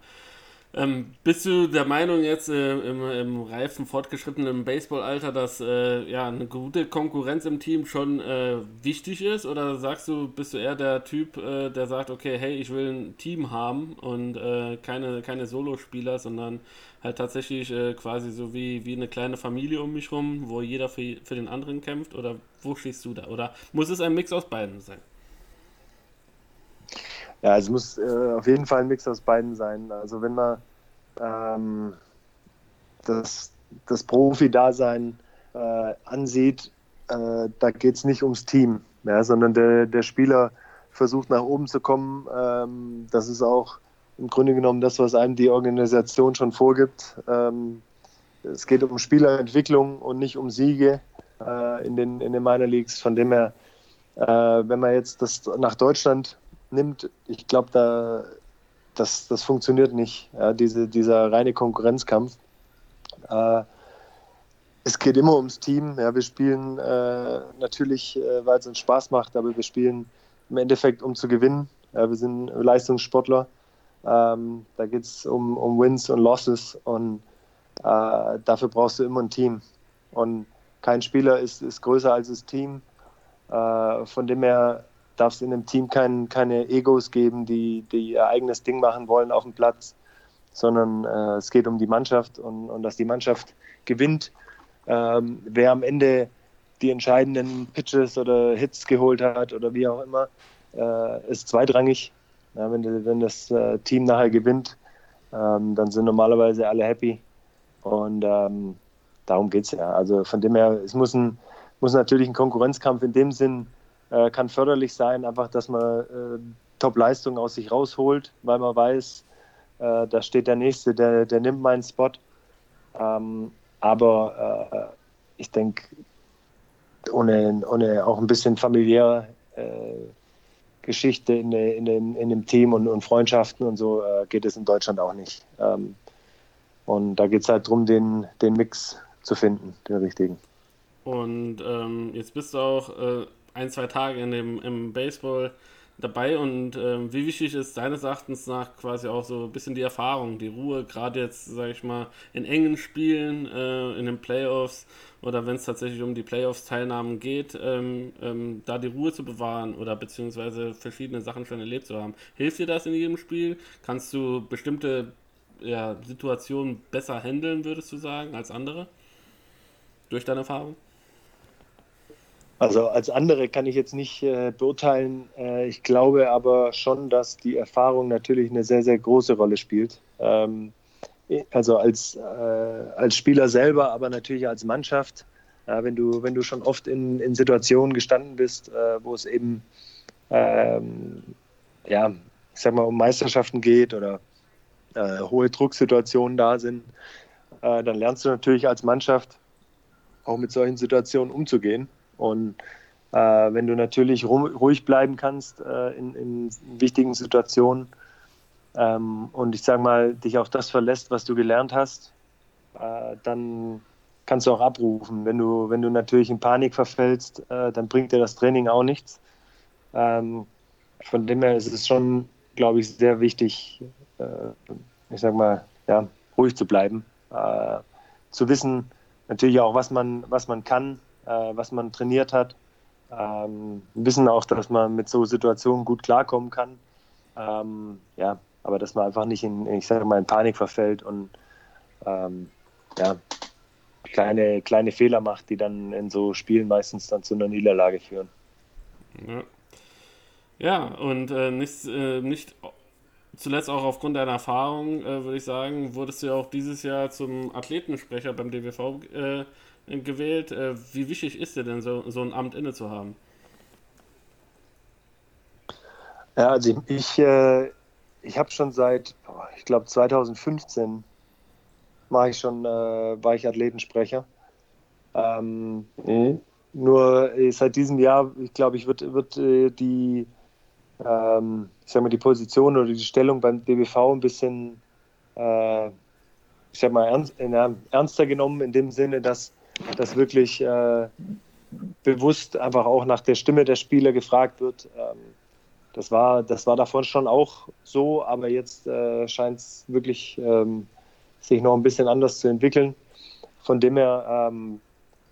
Ähm, bist du der Meinung jetzt äh, im, im, reifen, fortgeschrittenen Baseballalter, dass äh, ja, eine gute Konkurrenz im Team schon äh, wichtig ist? Oder sagst du, bist du eher der Typ, äh, der sagt, okay, hey, ich will ein Team haben und äh, keine, keine Solospieler, sondern halt tatsächlich äh, quasi so wie, wie eine kleine Familie um mich rum, wo jeder für, für den anderen kämpft? Oder wo stehst du da? Oder muss es ein Mix aus beiden sein? Ja, es muss äh, auf jeden Fall ein Mix aus beiden sein. Also wenn man ähm, das, das Profi-Dasein äh, ansieht, äh, da geht es nicht ums Team, ja, sondern der, der Spieler versucht nach oben zu kommen. Ähm, das ist auch im Grunde genommen das, was einem die Organisation schon vorgibt. Ähm, es geht um Spielerentwicklung und nicht um Siege äh, in, den, in den Minor Leagues. Von dem her, äh, wenn man jetzt das nach Deutschland nimmt, ich glaube, da das, das funktioniert nicht, ja, diese, dieser reine Konkurrenzkampf. Äh, es geht immer ums Team. Ja, wir spielen äh, natürlich, äh, weil es uns Spaß macht, aber wir spielen im Endeffekt, um zu gewinnen. Ja, wir sind Leistungssportler. Ähm, da geht es um, um Wins und Losses und äh, dafür brauchst du immer ein Team. Und kein Spieler ist, ist größer als das Team. Äh, von dem her darf es in einem Team kein, keine Egos geben, die, die ihr eigenes Ding machen wollen auf dem Platz, sondern äh, es geht um die Mannschaft und, und dass die Mannschaft gewinnt. Ähm, wer am Ende die entscheidenden Pitches oder Hits geholt hat oder wie auch immer, äh, ist zweitrangig. Ja, wenn, wenn das äh, Team nachher gewinnt, ähm, dann sind normalerweise alle happy. Und ähm, darum geht es ja. Also von dem her, es muss, ein, muss natürlich ein Konkurrenzkampf in dem Sinn äh, kann förderlich sein, einfach, dass man äh, Top-Leistung aus sich rausholt, weil man weiß, äh, da steht der Nächste, der, der nimmt meinen Spot. Ähm, aber äh, ich denke, ohne, ohne auch ein bisschen familiäre äh, Geschichte in, in, dem, in dem Team und, und Freundschaften und so geht es in Deutschland auch nicht. Ähm, Und da geht es halt darum, den, den Mix zu finden, den richtigen. Und ähm, jetzt bist du auch äh, ein, zwei Tage in dem, im Baseball dabei und ähm, wie wichtig ist deines Erachtens nach quasi auch so ein bisschen die Erfahrung, die Ruhe, gerade jetzt, sage ich mal, in engen Spielen, äh, in den Playoffs oder wenn es tatsächlich um die Playoffs-Teilnahmen geht, ähm, ähm, da die Ruhe zu bewahren oder beziehungsweise verschiedene Sachen schon erlebt zu haben. Hilft dir das in jedem Spiel? Kannst du bestimmte ja, Situationen besser handeln, würdest du sagen, als andere? Durch deine Erfahrung? Also als andere kann ich jetzt nicht äh, beurteilen. Äh, ich glaube aber schon, dass die Erfahrung natürlich eine sehr, sehr große Rolle spielt. Ähm, also als, äh, als Spieler selber, aber natürlich als Mannschaft. wenn, du, wenn du schon oft in, in Situationen gestanden bist, äh, wo es eben ähm, ja, ich sag mal, um Meisterschaften geht oder äh, hohe Drucksituationen da sind, äh, dann lernst du natürlich als Mannschaft auch mit solchen Situationen umzugehen. Und äh, wenn du natürlich ruhig bleiben kannst äh, in, in, wichtigen Situationen ähm, und ich sage mal, dich auf das verlässt, was du gelernt hast, äh, dann kannst du auch abrufen. Wenn du, wenn du natürlich in Panik verfällst, äh, dann bringt dir das Training auch nichts. Ähm, von dem her ist es schon, glaube ich, sehr wichtig, äh, ich sage mal, ja, ruhig zu bleiben, äh, zu wissen, natürlich auch, was man, was man kann, was man trainiert hat. Ähm, wissen auch, dass man mit so Situationen gut klarkommen kann. Ähm, ja, aber dass man einfach nicht in, ich sage mal, in Panik verfällt und ähm, ja, kleine, kleine Fehler macht, die dann in so Spielen meistens dann zu einer Niederlage führen. Ja, ja und äh, nicht, äh, nicht zuletzt auch aufgrund deiner Erfahrung, äh, würde ich sagen, wurdest du ja auch dieses Jahr zum Athletensprecher beim DWV äh, gewählt. Äh, wie wichtig ist dir denn so, so ein Amt inne zu haben? Ja, also ich, ich, äh, ich habe schon seit, ich glaube 2015 mache ich schon, äh, war ich Athletensprecher. Ähm, mhm. Nur äh, seit diesem Jahr, ich glaube, ich wird, wird äh, die, ähm, ich sag mal, die Position oder die Stellung beim DBV ein bisschen, äh, ich sag mal, ernst, ernster genommen in dem Sinne, dass dass wirklich äh, bewusst einfach auch nach der Stimme der Spieler gefragt wird. Ähm, das, war, das war davon schon auch so, aber jetzt äh, scheint es wirklich ähm, sich noch ein bisschen anders zu entwickeln. Von dem her ähm,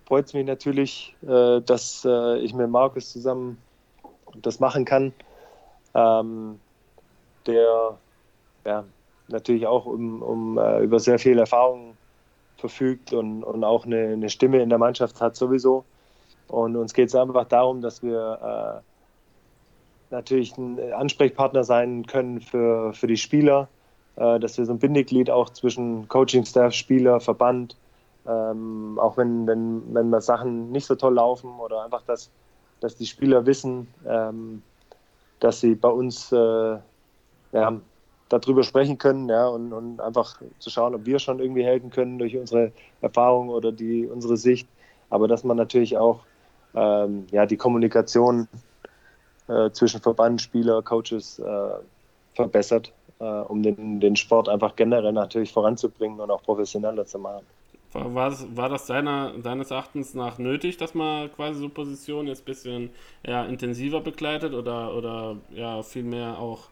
freut es mich natürlich, äh, dass äh, ich mit Markus zusammen das machen kann. Ähm, der ja, natürlich auch um, um äh, über sehr viel Erfahrung verfügt und, und auch eine, eine, Stimme in der Mannschaft hat sowieso. Und uns geht es einfach darum, dass wir äh, natürlich ein Ansprechpartner sein können für, für die Spieler, äh, dass wir so ein Bindeglied auch zwischen Coaching-Staff, Spieler, Verband, ähm, auch wenn, wenn, wenn mal Sachen nicht so toll laufen oder einfach, dass, dass die Spieler wissen, ähm, dass sie bei uns äh, ja, darüber sprechen können ja, und, und, einfach zu schauen, ob wir schon irgendwie helfen können durch unsere Erfahrung oder die, unsere Sicht. Aber dass man natürlich auch ähm, ja, die Kommunikation äh, zwischen Verband, Spieler, Coaches äh, verbessert, äh, um den, den Sport einfach generell natürlich voranzubringen und auch professioneller zu machen. War, war das, deiner, deines Erachtens nach nötig, dass man quasi so Positionen jetzt ein bisschen ja, intensiver begleitet oder, oder ja, vielmehr auch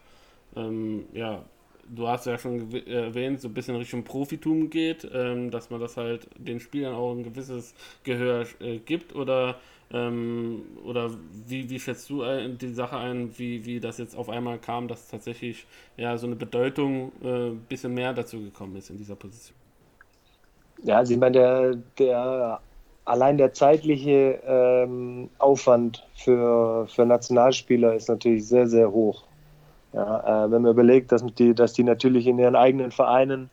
ähm, ja, du hast ja schon erwähnt, so ein bisschen Richtung Profitum geht, ähm, dass man das halt den Spielern auch ein gewisses Gehör äh, gibt oder ähm, oder wie, wie schätzt du die Sache ein, wie, wie das jetzt auf einmal kam, dass tatsächlich ja so eine Bedeutung ein äh, bisschen mehr dazu gekommen ist in dieser Position? Ja, also ich meine, der, der allein der zeitliche ähm, Aufwand für, für Nationalspieler ist natürlich sehr, sehr hoch. Ja, äh, wenn man überlegt, dass die, dass die natürlich in ihren eigenen Vereinen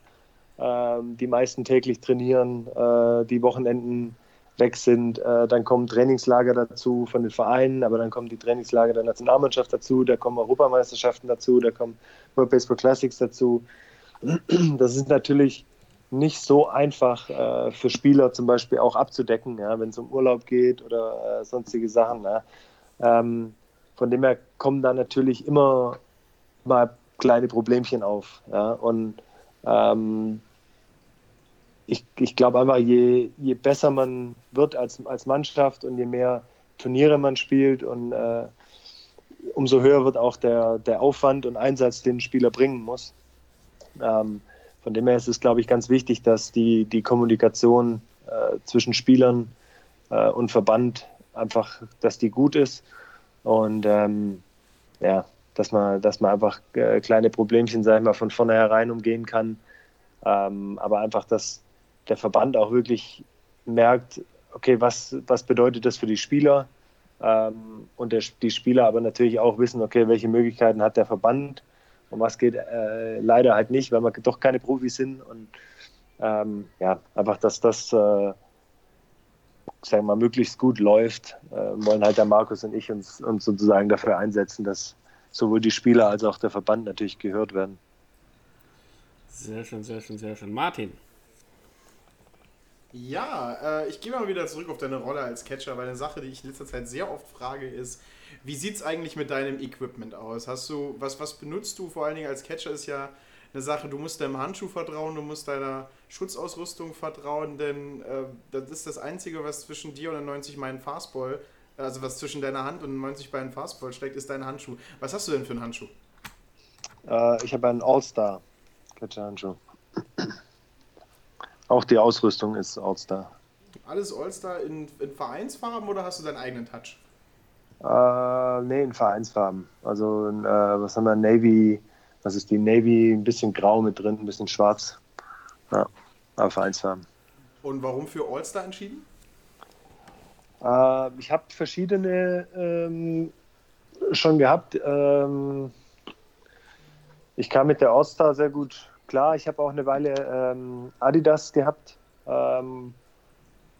äh, die meisten täglich trainieren, äh, die Wochenenden weg sind, äh, dann kommen Trainingslager dazu von den Vereinen, aber dann kommen die Trainingslager der Nationalmannschaft dazu, da kommen Europameisterschaften dazu, da kommen World Baseball Classics dazu. Das ist natürlich nicht so einfach äh, für Spieler zum Beispiel auch abzudecken, ja, wenn es um Urlaub geht oder äh, sonstige Sachen. Ja. Ähm, von dem her kommen da natürlich immer mal kleine Problemchen auf. Ja? Und ähm, ich, ich glaube einfach, je, je besser man wird als, als Mannschaft und je mehr Turniere man spielt und äh, umso höher wird auch der, der Aufwand und Einsatz, den ein Spieler bringen muss. Ähm, von dem her ist es, glaube ich, ganz wichtig, dass die, die Kommunikation äh, zwischen Spielern äh, und Verband einfach, dass die gut ist und ähm, ja, dass man, dass man einfach äh, kleine Problemchen, sag ich mal, von vornherein umgehen kann. Ähm, aber einfach, dass der Verband auch wirklich merkt, okay, was, was bedeutet das für die Spieler? Ähm, und der, die Spieler aber natürlich auch wissen, okay, welche Möglichkeiten hat der Verband und was geht äh, leider halt nicht, weil wir doch keine Profis sind. Und ähm, ja, einfach, dass das äh, sagen wir mal, möglichst gut läuft, äh, wollen halt der Markus und ich uns, uns sozusagen dafür einsetzen, dass sowohl die Spieler als auch der Verband natürlich gehört werden. Sehr schön, sehr schön, sehr schön. Martin. Ja, äh, ich gehe mal wieder zurück auf deine Rolle als Catcher, weil eine Sache, die ich in letzter Zeit sehr oft frage, ist, wie sieht es eigentlich mit deinem Equipment aus? Hast du, was, was benutzt du vor allen Dingen als Catcher ist ja eine Sache, du musst deinem Handschuh vertrauen, du musst deiner Schutzausrüstung vertrauen, denn äh, das ist das Einzige, was zwischen dir und einem 90 Meilen Fastball, also was zwischen deiner Hand und einem 90 Meilen Fastball steckt, ist dein Handschuh. Was hast du denn für einen Handschuh? Äh, ich habe einen All-Star Catcher-Handschuh. Auch die Ausrüstung ist All-Star. Alles All-Star in, in, Vereinsfarben oder hast du deinen eigenen Touch? Äh, nee, in Vereinsfarben. Also, äh, was haben wir? Navy, was ist die Navy? Ein bisschen grau mit drin, ein bisschen schwarz. Ja, aber Vereinsfarben. Und warum für All-Star entschieden? Äh, ich habe verschiedene ähm, schon gehabt. Ähm, ich kam mit der All-Star sehr gut klar. Ich habe auch eine Weile ähm, Adidas gehabt. Ähm,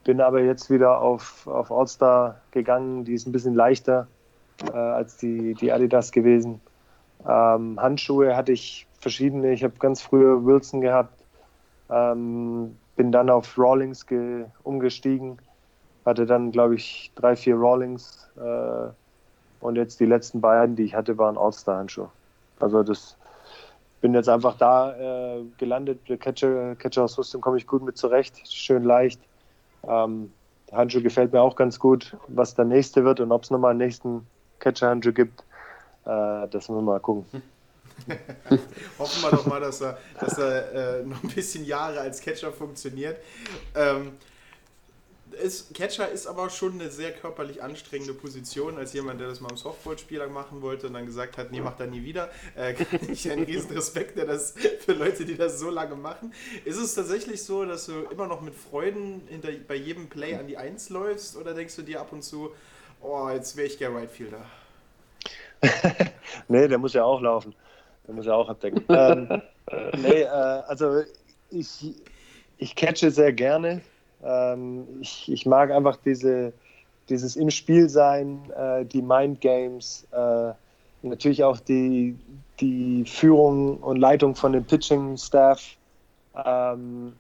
bin aber jetzt wieder auf, auf All-Star gegangen. Die ist ein bisschen leichter äh, als die, die Adidas gewesen. Ähm, Handschuhe hatte ich verschiedene. Ich habe ganz früher Wilson gehabt. Ähm, bin dann auf Rawlings umgestiegen. Hatte dann, glaube ich, drei, vier Rawlings. Äh, und jetzt die letzten beiden, die ich hatte, waren All-Star-Handschuhe. Also das bin jetzt einfach da äh, gelandet. Der Catcher, Catcher-Ausrüstung komme ich gut mit zurecht. Schön leicht. Ähm, der Handschuh gefällt mir auch ganz gut. Was der nächste wird und ob es nochmal einen nächsten Catcher-Handschuh gibt, äh, das müssen wir mal gucken. Hoffen wir doch mal, dass er, dass er äh, noch ein bisschen Jahre als Catcher funktioniert. Ähm, ist, Catcher ist aber schon eine sehr körperlich anstrengende Position, als jemand, der das mal im Softballspieler machen wollte und dann gesagt hat, nee, macht er nie wieder. Äh, kann ich einen riesen Respekt der das, für Leute, die das so lange machen. Ist es tatsächlich so, dass du immer noch mit Freuden hinter, bei jedem Play an die Eins läufst oder denkst du dir ab und zu, oh, jetzt wäre ich gerne Right Fielder? nee, der muss ja auch laufen. Der muss ja auch abdecken. ähm, nee, äh, also ich, ich catche sehr gerne. Ähm, ich, ich mag einfach diese, dieses im Spiel sein, äh, die Mind Games, äh, natürlich auch die, die Führung und Leitung von dem Pitching-Staff, ähm,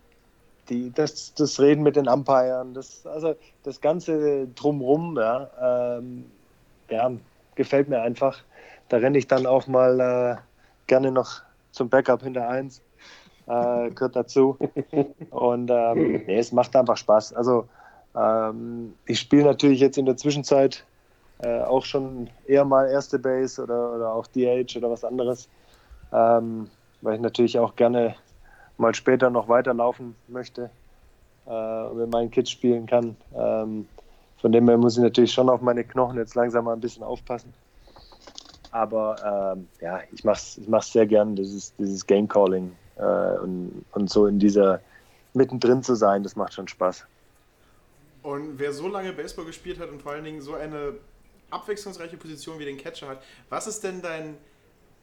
die, das, das Reden mit den Umpiren, das, also das Ganze drumrum, ja, ähm, ja, gefällt mir einfach. Da renne ich dann auch mal äh, gerne noch zum Backup hinter eins. Äh, gehört dazu. Und ähm, nee, es macht einfach Spaß. Also ähm, ich spiele natürlich jetzt in der Zwischenzeit äh, auch schon eher mal erste Base oder, oder auch DH oder was anderes, ähm, weil ich natürlich auch gerne mal später noch weiterlaufen möchte äh, und mit meinen Kids spielen kann. Ähm, von dem her muss ich natürlich schon auf meine Knochen jetzt langsam mal ein bisschen aufpassen. Aber ähm, ja, ich mache es ich mach's sehr gern, dieses, dieses Game Calling äh, und, und so in dieser mittendrin zu sein, das macht schon Spaß. Und wer so lange Baseball gespielt hat und vor allen Dingen so eine abwechslungsreiche Position wie den Catcher hat, was ist denn dein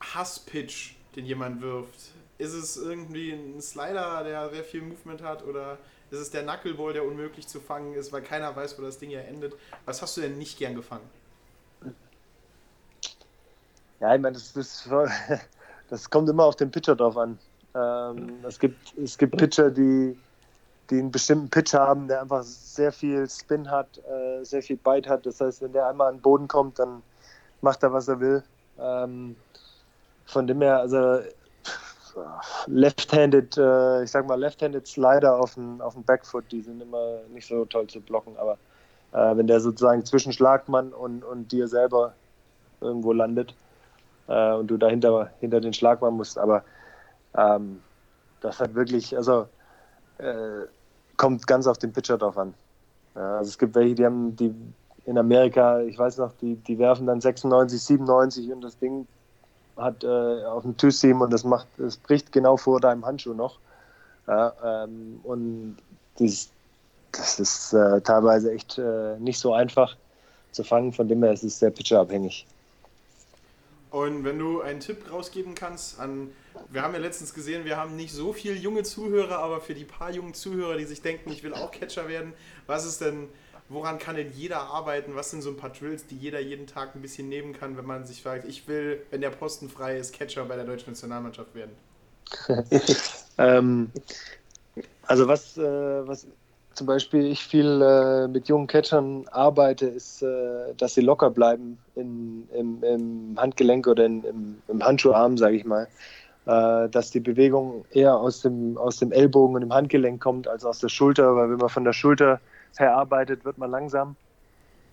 Hasspitch, den jemand wirft? Ist es irgendwie ein Slider, der sehr viel Movement hat oder ist es der Knuckleball, der unmöglich zu fangen ist, weil keiner weiß, wo das Ding ja endet? Was hast du denn nicht gern gefangen? Ja, ich meine, das, das, das kommt immer auf den Pitcher drauf an. Ähm, es, gibt, es gibt Pitcher, die, die einen bestimmten Pitch haben, der einfach sehr viel Spin hat, äh, sehr viel Bite hat. Das heißt, wenn der einmal an den Boden kommt, dann macht er, was er will. Ähm, von dem her, also Left-handed, äh, ich sag mal, Left-handed Slider auf dem auf Backfoot, die sind immer nicht so toll zu blocken, aber äh, wenn der sozusagen zwischen Schlagmann und, und dir selber irgendwo landet äh, und du dahinter hinter den Schlagmann musst, aber ähm, das hat wirklich, also äh, kommt ganz auf den Pitcher drauf an. Ja, also es gibt welche, die haben die in Amerika, ich weiß noch, die, die werfen dann 96, 97 und das Ding hat äh, auf dem Two-Seam und das macht, es bricht genau vor deinem Handschuh noch. Ja, ähm, und das, das ist äh, teilweise echt äh, nicht so einfach zu fangen, von dem her ist es sehr pitcherabhängig. Und wenn du einen Tipp rausgeben kannst an, wir haben ja letztens gesehen, wir haben nicht so viele junge Zuhörer, aber für die paar jungen Zuhörer, die sich denken, ich will auch Catcher werden, was ist denn woran kann denn jeder arbeiten? Was sind so ein paar Drills, die jeder jeden Tag ein bisschen nehmen kann, wenn man sich fragt, ich will, wenn der Posten frei ist, Catcher bei der deutschen Nationalmannschaft werden? ähm, also was, äh, was zum Beispiel ich viel äh, mit jungen Catchern arbeite, ist, äh, dass sie locker bleiben in, im, im Handgelenk oder in, im, im Handschuharm, sage ich mal. Äh, dass die Bewegung eher aus dem, aus dem Ellbogen und dem Handgelenk kommt als aus der Schulter, weil wenn man von der Schulter verarbeitet, wird man langsam.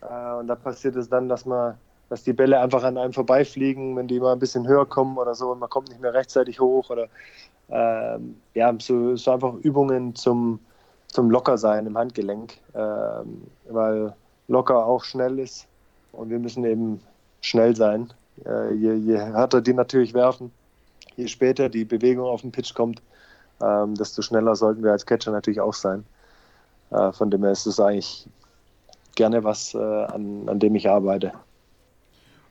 Äh, und da passiert es dann, dass man, dass die Bälle einfach an einem vorbeifliegen, wenn die mal ein bisschen höher kommen oder so und man kommt nicht mehr rechtzeitig hoch oder äh, ja, so, so, einfach Übungen zum, zum Lockersein im Handgelenk, äh, weil locker auch schnell ist und wir müssen eben schnell sein. Äh, je, je härter die natürlich werfen, je später die Bewegung auf den Pitch kommt, ähm, desto schneller sollten wir als Catcher natürlich auch sein. Äh, von dem her ist es eigentlich gerne was, äh, an, an dem ich arbeite.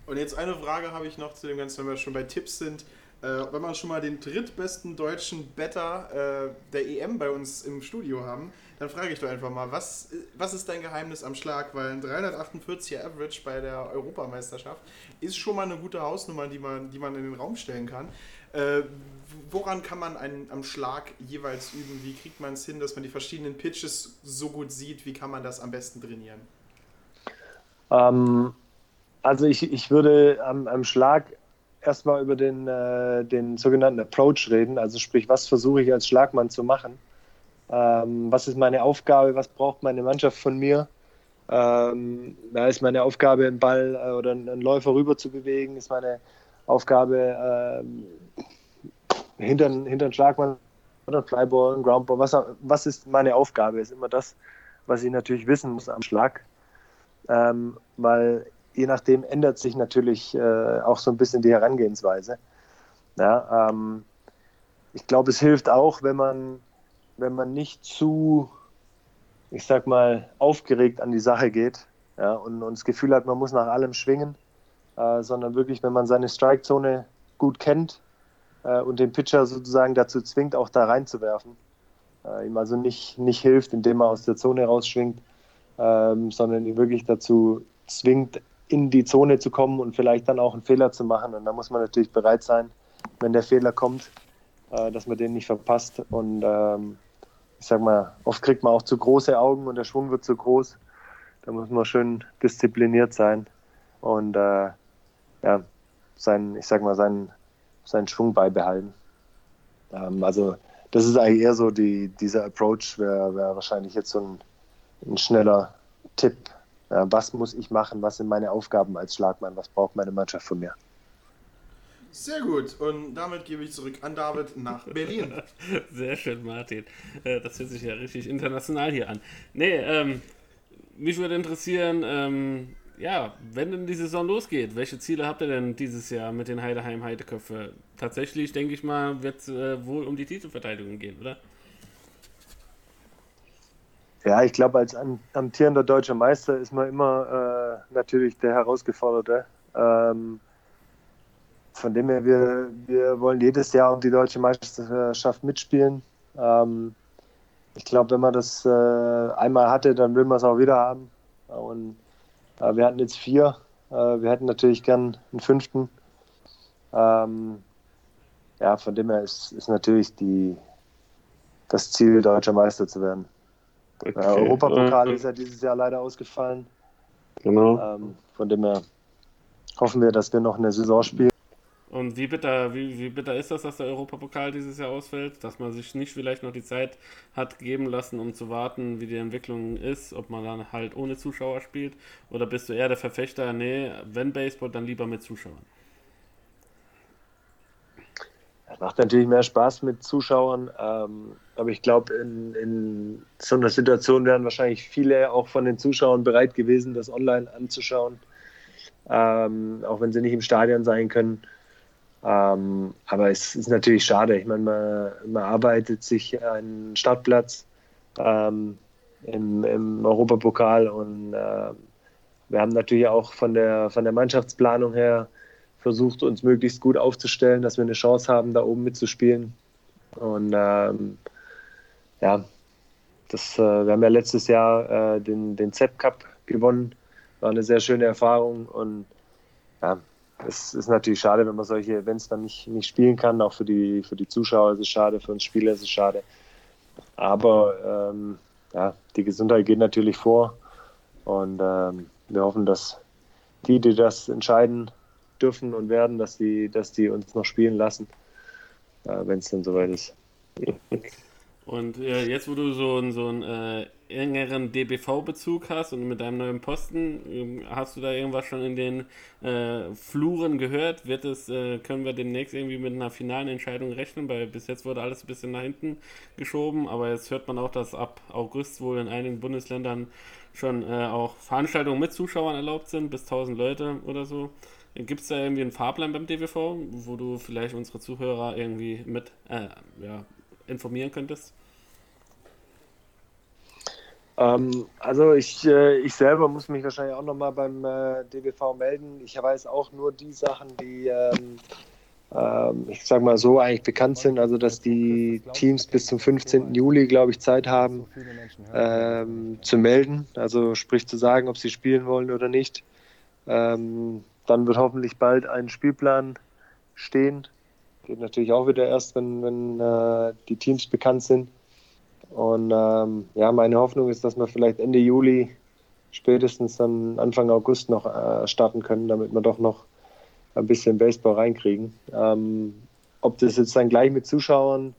Und jetzt eine Frage habe ich noch zu dem Ganzen, wenn wir schon bei Tipps sind. Äh, wenn wir schon mal den drittbesten deutschen Better äh, der EM bei uns im Studio haben, dann frage ich doch einfach mal, was, was ist dein Geheimnis am Schlag? Weil ein 348er Average bei der Europameisterschaft ist schon mal eine gute Hausnummer, die man, die man in den Raum stellen kann. Äh, woran kann man einen am Schlag jeweils üben? Wie kriegt man es hin, dass man die verschiedenen Pitches so gut sieht? Wie kann man das am besten trainieren? Ähm, also ich, ich würde am, am Schlag erstmal über den, äh, den sogenannten Approach reden. Also sprich, was versuche ich als Schlagmann zu machen? Ähm, was ist meine Aufgabe? Was braucht meine Mannschaft von mir? Ähm, da ist meine Aufgabe, einen Ball äh, oder einen Läufer rüber zu bewegen, ist meine Aufgabe, ähm, hinter, hinter den Schlagmann oder Flyball, ein Groundball, was, was ist meine Aufgabe, ist immer das, was ich natürlich wissen muss am Schlag. Ähm, weil je nachdem ändert sich natürlich äh, auch so ein bisschen die Herangehensweise. Ja, ähm, ich glaube, es hilft auch, wenn man, wenn man nicht zu, ich sag mal, aufgeregt an die Sache geht ja, und, und das Gefühl hat, man muss nach allem schwingen, äh, sondern wirklich, wenn man seine Strikezone gut kennt äh, und den Pitcher sozusagen dazu zwingt, auch da reinzuwerfen. Äh, ihm also nicht, nicht hilft, indem er aus der Zone rausschwingt, ähm, sondern ihn wirklich dazu zwingt, in die Zone zu kommen und vielleicht dann auch einen Fehler zu machen. Und da muss man natürlich bereit sein, wenn der Fehler kommt, äh, dass man den nicht verpasst. Und ähm, ich sag mal, oft kriegt man auch zu große Augen und der Schwung wird zu groß. Da muss man schön diszipliniert sein und äh, ja, sein, ich sag mal, seinen, seinen Schwung beibehalten. Ähm, also das ist eigentlich eher so die, dieser Approach wäre wär wahrscheinlich jetzt so ein, ein schneller Tipp. Ja, was muss ich machen? Was sind meine Aufgaben als Schlagmann? Was braucht meine Mannschaft von mir? Sehr gut. Und damit gebe ich zurück an David nach Berlin. Sehr schön, Martin. Äh, das hört sich ja richtig international hier an. Nee, ähm, mich würde interessieren, ähm, ja, wenn denn die Saison losgeht, welche Ziele habt ihr denn dieses Jahr mit den Heideheim Heideköpfe? Tatsächlich, denke ich mal, wird es äh, wohl um die Titelverteidigung gehen, oder? Ja, ich glaube, als amtierender deutscher Meister ist man immer äh, natürlich der Herausgeforderte. Ähm, von dem her, wir, wir wollen jedes Jahr um die deutsche Meisterschaft mitspielen. Ähm, ich glaube, wenn man das äh, einmal hatte, dann will man es auch wieder haben. Und äh, wir hatten jetzt vier. Äh, wir hätten natürlich gern einen fünften. Ähm, ja, von dem her ist, ist natürlich die, das Ziel, deutscher Meister zu werden. Okay. Der Europapokal ist ja dieses Jahr leider ausgefallen. Genau. Ähm, von dem her hoffen wir, dass wir noch eine Saison spielen Und wie bitter, wie, wie bitter ist das, dass der Europapokal dieses Jahr ausfällt? Dass man sich nicht vielleicht noch die Zeit hat geben lassen, um zu warten, wie die Entwicklung ist, ob man dann halt ohne Zuschauer spielt? Oder bist du eher der Verfechter, nee, wenn Baseball, dann lieber mit Zuschauern? Es macht natürlich mehr Spaß mit Zuschauern, ähm, aber ich glaube, in, in, so einer Situation wären wahrscheinlich viele auch von den Zuschauern bereit gewesen, das online anzuschauen, ähm, auch wenn sie nicht im Stadion sein können. Ähm, aber es ist natürlich schade. Ich meine, man, man arbeitet sich einen Startplatz ähm, im, im, Europapokal und äh, wir haben natürlich auch von der, von der Mannschaftsplanung her versucht, uns möglichst gut aufzustellen, dass wir eine Chance haben, da oben mitzuspielen. Und ähm, ja, das, äh, wir haben ja letztes Jahr äh, den, den ZEP Cup gewonnen. War eine sehr schöne Erfahrung und ja, es ist natürlich schade, wenn man solche Events dann nicht, nicht spielen kann. Auch für die, für die Zuschauer ist es schade, für uns Spieler ist es schade. Aber ähm, ja, die Gesundheit geht natürlich vor. Und ähm, wir hoffen, dass die, die das entscheiden dürfen und werden, dass die, dass die uns noch spielen lassen, äh, wenn es dann soweit ist. Und äh, jetzt, wo du so, so einen äh, engeren DBV-Bezug hast und mit deinem neuen Posten, ähm, hast du da irgendwas schon in den äh, Fluren gehört? Wird es, äh, können wir demnächst irgendwie mit einer finalen Entscheidung rechnen? Weil bis jetzt wurde alles ein bisschen nach hinten geschoben, aber jetzt hört man auch, dass ab August wohl in einigen Bundesländern schon äh, auch Veranstaltungen mit Zuschauern erlaubt sind, bis 1000 Leute oder so. Gibt es da irgendwie einen Fahrplan beim DWV, wo du vielleicht unsere Zuhörer irgendwie mit äh, ja, informieren könntest? Ähm, also ich, äh, ich selber muss mich wahrscheinlich auch nochmal beim äh, DBV melden. Ich weiß auch nur die Sachen, die, ähm, ähm, ich sag mal so, eigentlich bekannt sind. Also dass die Teams bis zum 15. Juli, glaube ich, Zeit haben ähm, zu melden. Also sprich zu sagen, ob sie spielen wollen oder nicht. Dann wird hoffentlich bald ein Spielplan stehen. Geht natürlich auch wieder erst, wenn, wenn äh, die Teams bekannt sind. Und ähm, ja, meine Hoffnung ist, dass wir vielleicht Ende Juli, spätestens dann Anfang August noch äh, starten können, damit wir doch noch ein bisschen Baseball reinkriegen. Ähm, ob das jetzt dann gleich mit Zuschauern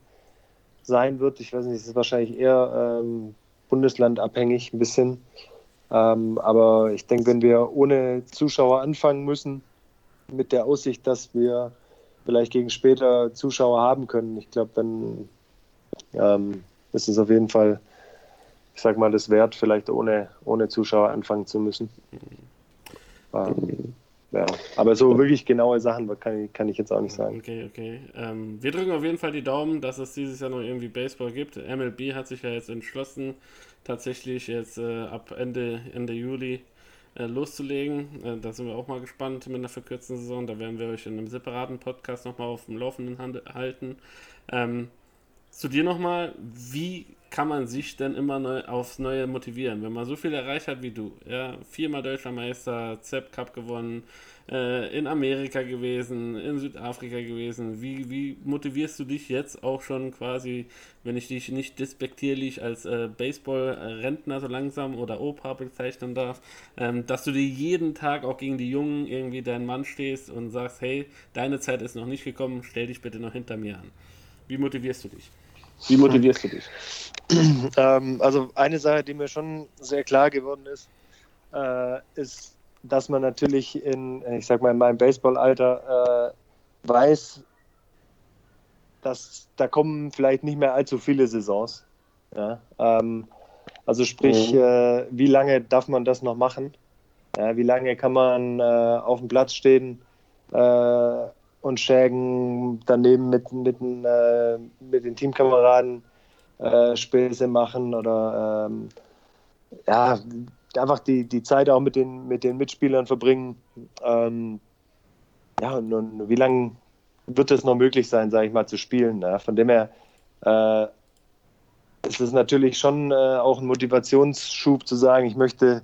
sein wird, ich weiß nicht, es ist wahrscheinlich eher ähm, bundeslandabhängig ein bisschen. Ähm, aber ich denke, wenn wir ohne Zuschauer anfangen müssen, mit der Aussicht, dass wir vielleicht gegen später Zuschauer haben können, ich glaube, dann ähm, ist es auf jeden Fall, ich sag mal, das wert, vielleicht ohne, ohne Zuschauer anfangen zu müssen. Ähm, ja. Aber so wirklich genaue Sachen kann ich, kann ich jetzt auch nicht sagen. Okay, okay. Ähm, wir drücken auf jeden Fall die Daumen, dass es dieses Jahr noch irgendwie Baseball gibt. MLB hat sich ja jetzt entschlossen, tatsächlich jetzt äh, ab Ende, Ende Juli äh, loszulegen. Äh, da sind wir auch mal gespannt mit einer verkürzten Saison. Da werden wir euch in einem separaten Podcast nochmal auf dem Laufenden halten. Ähm, zu dir nochmal, wie kann man sich denn immer neu, aufs Neue motivieren, wenn man so viel erreicht hat wie du? Ja, viermal Deutscher Meister, ZEP Cup gewonnen, äh, in Amerika gewesen, in Südafrika gewesen. Wie, wie motivierst du dich jetzt auch schon quasi, wenn ich dich nicht despektierlich als äh, Baseball-Rentner so langsam oder Opa bezeichnen darf, ähm, dass du dir jeden Tag auch gegen die Jungen irgendwie deinen Mann stehst und sagst, hey, deine Zeit ist noch nicht gekommen, stell dich bitte noch hinter mir an. Wie motivierst du dich? Wie motivierst du dich? ähm, also eine Sache, die mir schon sehr klar geworden ist, äh, ist, dass man natürlich in, ich sag mal, in meinem Baseballalter äh, weiß, dass da kommen vielleicht nicht mehr allzu viele Saisons. Ja? Ähm, also sprich, mhm. äh, wie lange darf man das noch machen? Ja, wie lange kann man äh, auf dem Platz stehen? Und Schägen daneben mit, mit, äh, mit den Teamkameraden äh, Späße machen oder ähm, ja, einfach die, die Zeit auch mit den, mit den Mitspielern verbringen. Ähm, ja, und, und wie lange wird es noch möglich sein, sage ich mal, zu spielen? Ja? Von dem her äh, ist es natürlich schon äh, auch ein Motivationsschub zu sagen, ich möchte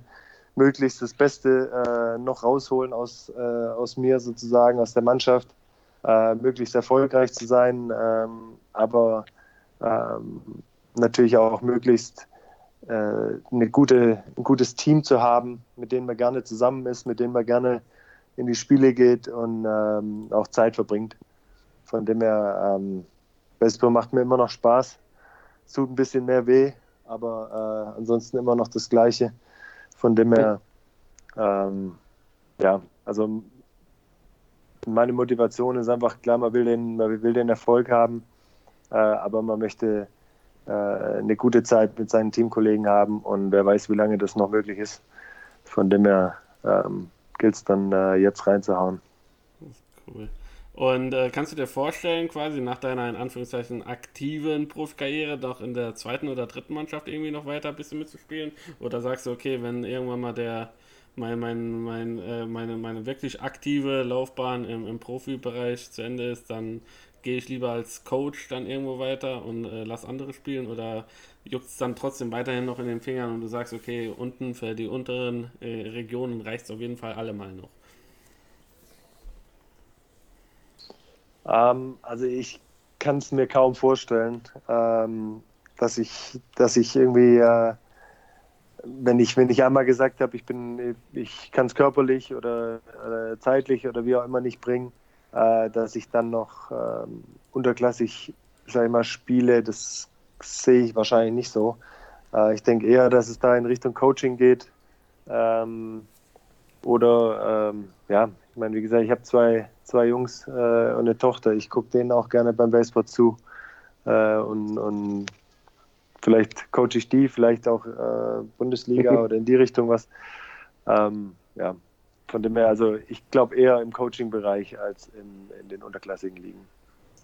möglichst das Beste äh, noch rausholen aus, äh, aus mir sozusagen, aus der Mannschaft äh, möglichst erfolgreich zu sein, ähm, aber ähm, natürlich auch möglichst äh, eine gute, ein gutes Team zu haben, mit dem man gerne zusammen ist, mit dem man gerne in die Spiele geht und ähm, auch Zeit verbringt. Von dem her, ähm, Baseball macht mir immer noch Spaß. Es tut ein bisschen mehr weh, aber äh, ansonsten immer noch das Gleiche. Von dem her, ähm, ja, also meine Motivation ist einfach klar, man will den, man will den Erfolg haben, äh, aber man möchte äh, eine gute Zeit mit seinen Teamkollegen haben und wer weiß, wie lange das noch möglich ist. Von dem her ähm, gilt es dann äh, jetzt reinzuhauen. Cool. Und äh, kannst du dir vorstellen, quasi nach deiner in Anführungszeichen aktiven Profikarriere doch in der zweiten oder dritten Mannschaft irgendwie noch weiter ein bisschen mitzuspielen? Oder sagst du, okay, wenn irgendwann mal der mein, mein, mein, äh, meine, meine wirklich aktive Laufbahn im, im Profibereich zu Ende ist, dann gehe ich lieber als Coach dann irgendwo weiter und äh, lass andere spielen oder juckt es dann trotzdem weiterhin noch in den Fingern und du sagst, okay, unten für die unteren äh, Regionen reicht es auf jeden Fall allemal noch? Ähm, also ich kann es mir kaum vorstellen, ähm, dass ich, dass ich irgendwie, äh, wenn ich, wenn ich einmal gesagt habe, ich bin, ich kann es körperlich oder äh, zeitlich oder wie auch immer nicht bringen, äh, dass ich dann noch ähm, unterklassig, sag ich mal, spiele, das sehe ich wahrscheinlich nicht so. Äh, ich denke eher, dass es da in Richtung Coaching geht. Ähm, oder ähm, ja, ich meine, wie gesagt, ich habe zwei, zwei Jungs äh, und eine Tochter. Ich gucke denen auch gerne beim Baseball zu. Äh, und, und vielleicht coache ich die, vielleicht auch äh, Bundesliga oder in die Richtung was. Ähm, ja, von dem her, also ich glaube eher im Coaching-Bereich als in, in den unterklassigen Ligen.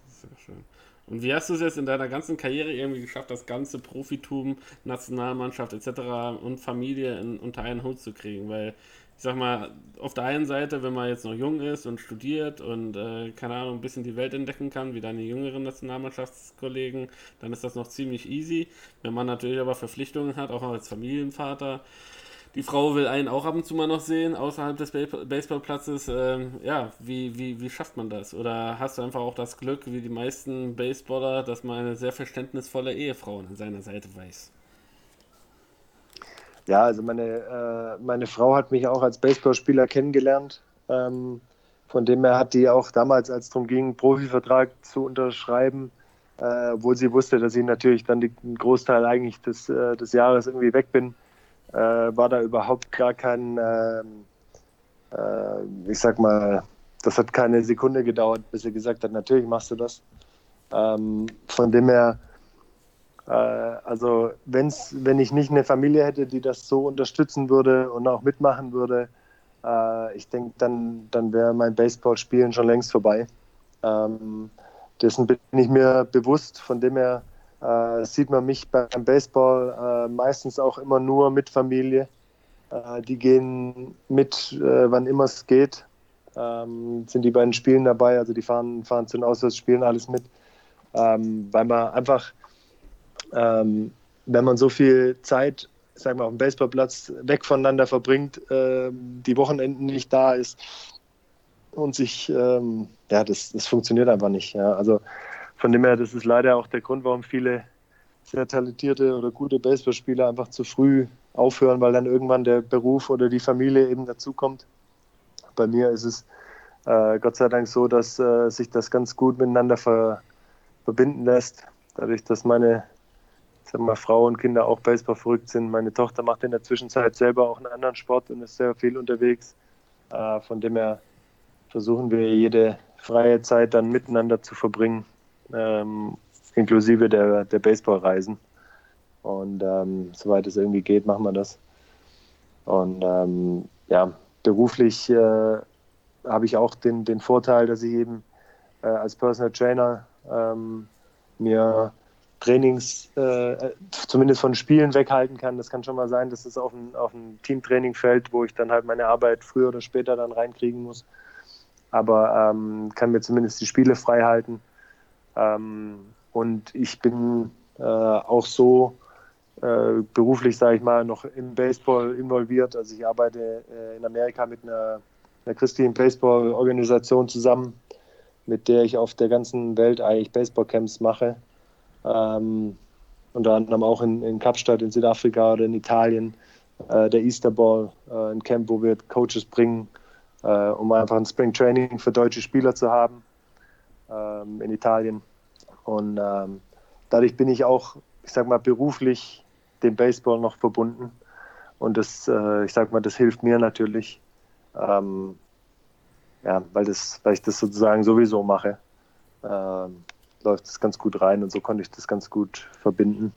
Sehr schön. Und wie hast du es jetzt in deiner ganzen Karriere irgendwie geschafft, das ganze Profitum, Nationalmannschaft etc. und Familie in, unter einen Hut zu kriegen? Weil ich sag mal, auf der einen Seite, wenn man jetzt noch jung ist und studiert und äh, keine Ahnung, ein bisschen die Welt entdecken kann, wie deine jüngeren Nationalmannschaftskollegen, dann ist das noch ziemlich easy. Wenn man natürlich aber Verpflichtungen hat, auch als Familienvater, die Frau will einen auch ab und zu mal noch sehen, außerhalb des Baseballplatzes. Ähm, ja, wie, wie, wie schafft man das? Oder hast du einfach auch das Glück, wie die meisten Baseballer, dass man eine sehr verständnisvolle Ehefrau an seiner Seite weiß? Ja, also meine, äh, meine Frau hat mich auch als Baseballspieler kennengelernt. Ähm, von dem her hat die auch damals, als es darum ging, einen Profivertrag zu unterschreiben, äh, obwohl sie wusste, dass ich natürlich dann den Großteil eigentlich des, äh, des Jahres irgendwie weg bin, äh, war da überhaupt gar kein, ähm, äh, ich sag mal, das hat keine Sekunde gedauert, bis er gesagt hat, natürlich machst du das. Ähm, von dem her, äh, also wenn's, wenn ich nicht eine Familie hätte, die das so unterstützen würde und auch mitmachen würde, äh, ich denke, dann, dann wäre mein Baseballspielen schon längst vorbei. Ähm, dessen bin ich mir bewusst, von dem her äh, sieht man mich beim Baseball äh, meistens auch immer nur mit Familie. Äh, die gehen mit, äh, wann immer es geht. Ähm, sind die beiden Spielen dabei, also die fahren, fahren zu den Auswärtsspielen alles mit. Ähm, weil man einfach, ähm, wenn man so viel Zeit, sagen wir, auf dem Baseballplatz weg voneinander verbringt, ähm, die Wochenenden nicht da ist und sich, ähm, ja, das, das funktioniert einfach nicht. Ja. Also von dem her, das ist leider auch der Grund, warum viele sehr talentierte oder gute Baseballspieler einfach zu früh aufhören, weil dann irgendwann der Beruf oder die Familie eben dazukommt. Bei mir ist es äh, Gott sei Dank so, dass äh, sich das ganz gut miteinander ver verbinden lässt. Dadurch, dass meine sag mal, Frau und Kinder auch Baseball verrückt sind. Meine Tochter macht in der Zwischenzeit selber auch einen anderen Sport und ist sehr viel unterwegs. Äh, von dem her versuchen wir jede freie Zeit dann miteinander zu verbringen ähm, inklusive der, der Baseballreisen. Und ähm, soweit es irgendwie geht, machen wir das. Und ähm, ja, beruflich äh, habe ich auch den, den Vorteil, dass ich eben äh, als Personal Trainer ähm, mir Trainings äh, zumindest von Spielen weghalten kann. Das kann schon mal sein, dass es auf ein, auf ein Teamtraining fällt, wo ich dann halt meine Arbeit früher oder später dann reinkriegen muss. Aber ähm, kann mir zumindest die Spiele frei halten. Ähm, und ich bin äh, auch so äh, beruflich, sage ich mal, noch im Baseball involviert. Also ich arbeite äh, in Amerika mit einer, einer christlichen Baseball-Organisation zusammen, mit der ich auf der ganzen Welt eigentlich Baseballcamps mache. Ähm, unter anderem auch in, in, Kapstadt in Südafrika oder in Italien. Äh, der Easter Ball, äh, ein Camp, wo wir Coaches bringen, äh, um einfach ein Spring Training für deutsche Spieler zu haben ähm, in Italien. Und ähm, dadurch bin ich auch, ich sag mal, beruflich dem Baseball noch verbunden. Und das, äh, ich sag mal, das hilft mir natürlich. Ähm, ja, weil, das, weil ich das sozusagen sowieso mache, ähm, läuft es ganz gut rein und so konnte ich das ganz gut verbinden.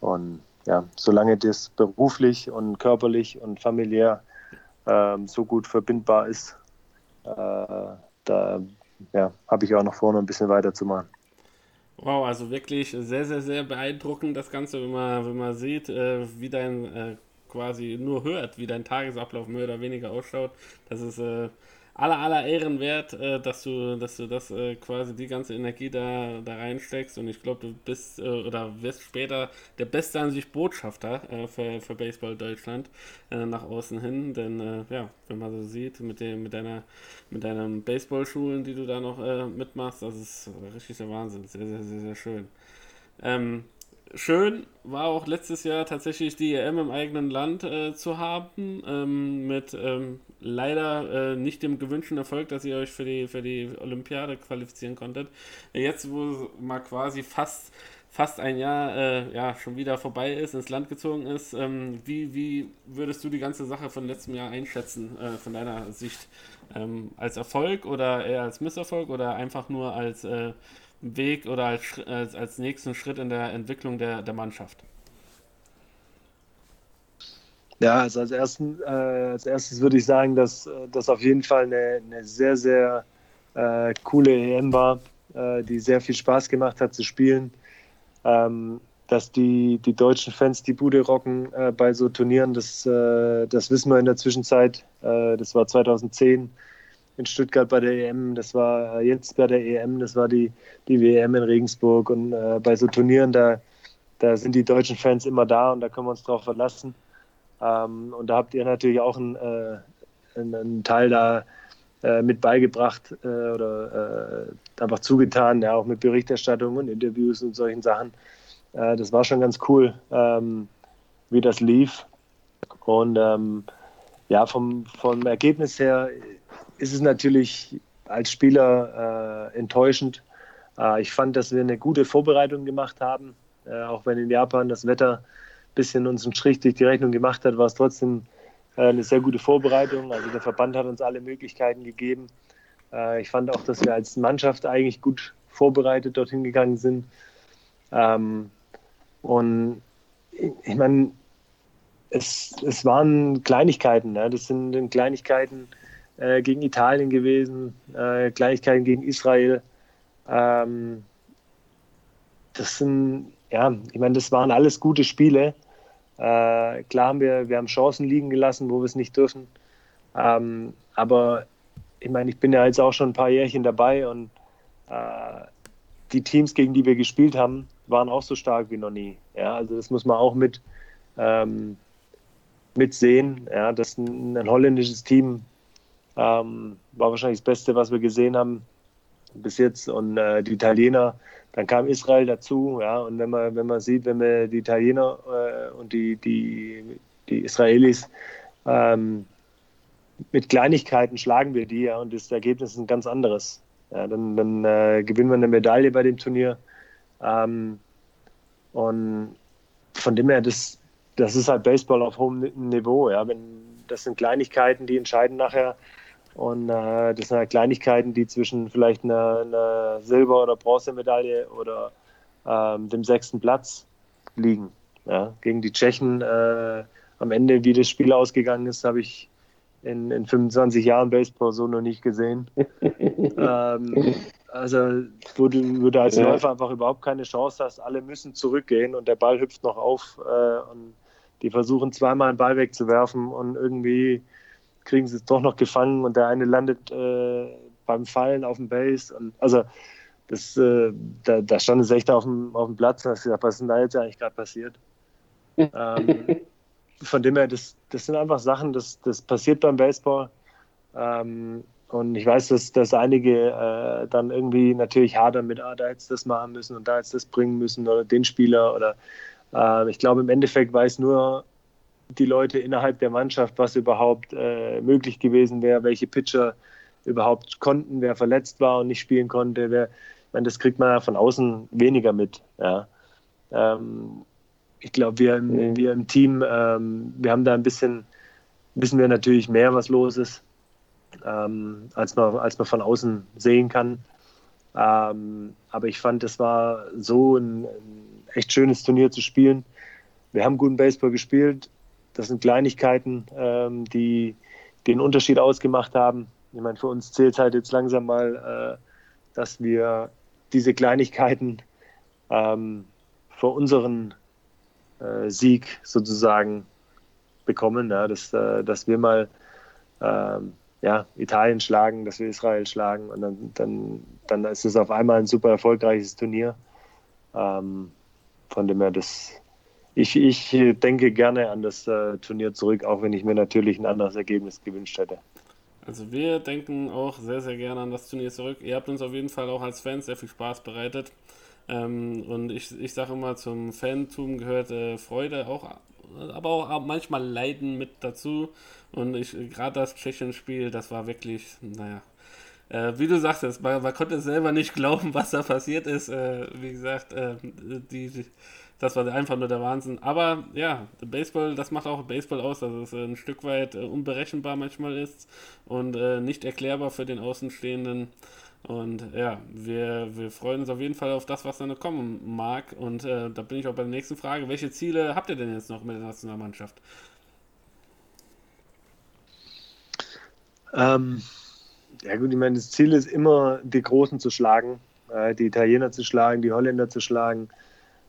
Und ja, solange das beruflich und körperlich und familiär ähm, so gut verbindbar ist, äh, da ja, habe ich auch noch vor, noch ein bisschen weiterzumachen. Wow, also wirklich sehr, sehr, sehr beeindruckend das Ganze, wenn man, wenn man sieht, äh, wie dein äh, quasi nur hört, wie dein Tagesablauf mehr oder weniger ausschaut. Das ist äh, aller, aller Ehren wert, äh, dass du, dass du das äh, quasi die ganze Energie da, da reinsteckst. Und ich glaube, du bist äh, oder wirst später der beste an sich Botschafter äh, für, für Baseball Deutschland äh, nach außen hin, denn äh, ja, wenn man so sieht, mit dem, mit deiner, mit deinen Baseballschulen, die du da noch mitmachst, das ist richtig der Wahnsinn, sehr, sehr, sehr, sehr schön. Ähm, schön war auch letztes Jahr tatsächlich die EM im eigenen Land äh, zu haben, ähm, mit ähm, leider äh, nicht dem gewünschten Erfolg, dass ihr euch für die, für die Olympiade qualifizieren konntet. Jetzt, wo mal quasi fast, fast ein Jahr äh, ja, schon wieder vorbei ist, ins Land gezogen ist, ähm, wie, wie würdest du die ganze Sache von letztem Jahr einschätzen, äh, von deiner Sicht? Ähm, als Erfolg oder eher als Misserfolg oder einfach nur als äh, Weg oder als, als, als nächsten Schritt in der Entwicklung der, der Mannschaft? Ja, also als, ersten, äh, als erstes würde ich sagen, dass das auf jeden Fall eine, eine sehr, sehr äh, coole EM war, äh, die sehr viel Spaß gemacht hat zu spielen. Ähm, dass die, die deutschen Fans die Bude rocken äh, bei so Turnieren, das, äh, das wissen wir in der Zwischenzeit. Äh, das war 2010 in Stuttgart bei der EM, das war jetzt bei der EM, das war die, die WM in Regensburg. Und bei so Turnieren, da, da sind die deutschen Fans immer da und da können wir uns drauf verlassen. Ähm, und da habt ihr natürlich auch einen, äh, einen Teil da äh, mit beigebracht äh, oder äh, einfach zugetan, ja, auch mit Berichterstattung und Interviews und solchen Sachen. Äh, das war schon ganz cool, ähm, wie das lief. Und ähm, ja, vom, vom Ergebnis her ist es natürlich als Spieler äh, enttäuschend. ich fand, dass wir eine gute Vorbereitung gemacht haben, auch wenn in Japan das Wetter bisschen uns einen Strich durch die Rechnung gemacht hat, war es trotzdem äh, eine sehr gute Vorbereitung. Also der Verband hat uns alle Möglichkeiten gegeben. Äh, ich fand auch, dass wir als Mannschaft eigentlich gut vorbereitet dorthin gegangen sind. Ähm, und ich meine, es, es waren Kleinigkeiten. Ne? Das sind Kleinigkeiten äh, gegen Italien gewesen, äh, Kleinigkeiten gegen Israel. Ähm, das sind, ja, ich meine, das waren alles gute Spiele. Äh, klar haben wir, wir haben Chancen liegen gelassen, wo wir es nicht dürfen. Ähm, aber ich meine, ich bin ja jetzt auch schon ein paar Jährchen dabei und äh, die Teams, gegen die wir gespielt haben, waren auch so stark wie noch nie. Ja, also das muss man auch mit, ähm, mit sehen. Ja, das ein, ein holländisches Team ähm, war wahrscheinlich das Beste, was wir gesehen haben bis jetzt. Und äh, die Italiener, dann kam Israel dazu, ja, und wenn man, wenn man sieht, wenn wir die Italiener äh, und die, die, die Israelis ähm, mit Kleinigkeiten schlagen wir die, ja, und das Ergebnis ist ein ganz anderes. Ja, dann dann äh, gewinnen wir eine Medaille bei dem Turnier. Ähm, und von dem her, das, das ist halt Baseball auf hohem Niveau. Ja. Wenn, das sind Kleinigkeiten, die entscheiden nachher und äh, das sind halt Kleinigkeiten, die zwischen vielleicht einer, einer Silber- oder Bronzemedaille oder ähm, dem sechsten Platz liegen. Ja, gegen die Tschechen äh, am Ende, wie das Spiel ausgegangen ist, habe ich in, in 25 Jahren Baseball so noch nicht gesehen. ähm, also, wo du, wo du als ja. Läufer einfach überhaupt keine Chance hast, alle müssen zurückgehen und der Ball hüpft noch auf äh, und die versuchen zweimal einen Ball wegzuwerfen und irgendwie kriegen sie es doch noch gefangen und der eine landet äh, beim Fallen auf dem Base. Und also das, äh, da, da stand es echt auf dem, auf dem Platz und hast gesagt, was ist denn da jetzt eigentlich gerade passiert? ähm, von dem her, das, das sind einfach Sachen, das, das passiert beim Baseball. Ähm, und ich weiß, dass, dass einige äh, dann irgendwie natürlich hadern mit, ah, da hättest du das machen müssen und da hättest du das bringen müssen oder den Spieler oder äh, ich glaube im Endeffekt weiß nur die Leute innerhalb der Mannschaft, was überhaupt äh, möglich gewesen wäre, welche Pitcher überhaupt konnten, wer verletzt war und nicht spielen konnte. Wer, ich meine, das kriegt man ja von außen weniger mit. Ja. Ähm, ich glaube, wir, mhm. wir im Team, ähm, wir haben da ein bisschen, wissen wir natürlich mehr, was los ist, ähm, als, man, als man von außen sehen kann. Ähm, aber ich fand, es war so ein, ein, echt schönes Turnier zu spielen. Wir haben guten Baseball gespielt. Das sind Kleinigkeiten, ähm, die den Unterschied ausgemacht haben. Ich meine, für uns zählt halt jetzt langsam mal, äh, dass wir diese Kleinigkeiten ähm, vor unseren äh, Sieg sozusagen bekommen, ja, dass, äh, dass wir mal ähm, ja, Italien schlagen, dass wir Israel schlagen und dann, dann, dann ist es auf einmal ein super erfolgreiches Turnier. Ähm, von dem her, das, ich, ich denke gerne an das äh, Turnier zurück, auch wenn ich mir natürlich ein anderes Ergebnis gewünscht hätte. Also wir denken auch sehr, sehr gerne an das Turnier zurück. Ihr habt uns auf jeden Fall auch als Fans sehr viel Spaß bereitet. Ähm, und ich, ich sage immer, zum Fantum gehört äh, Freude auch, aber auch manchmal Leiden mit dazu. Und ich gerade das Tschechien-Spiel, das war wirklich, naja. Äh, wie du sagtest, man, man, konnte selber nicht glauben, was da passiert ist. Äh, wie gesagt, äh, die, die, das war einfach nur der Wahnsinn. Aber ja, Baseball, das macht auch Baseball aus, dass es ein Stück weit äh, unberechenbar manchmal ist und äh, nicht erklärbar für den Außenstehenden. Und ja, wir, wir freuen uns auf jeden Fall auf das, was dann kommen mag. Und äh, da bin ich auch bei der nächsten Frage. Welche Ziele habt ihr denn jetzt noch mit der Nationalmannschaft? Ähm, ja gut, ich meine, das Ziel ist immer, die Großen zu schlagen, äh, die Italiener zu schlagen, die Holländer zu schlagen,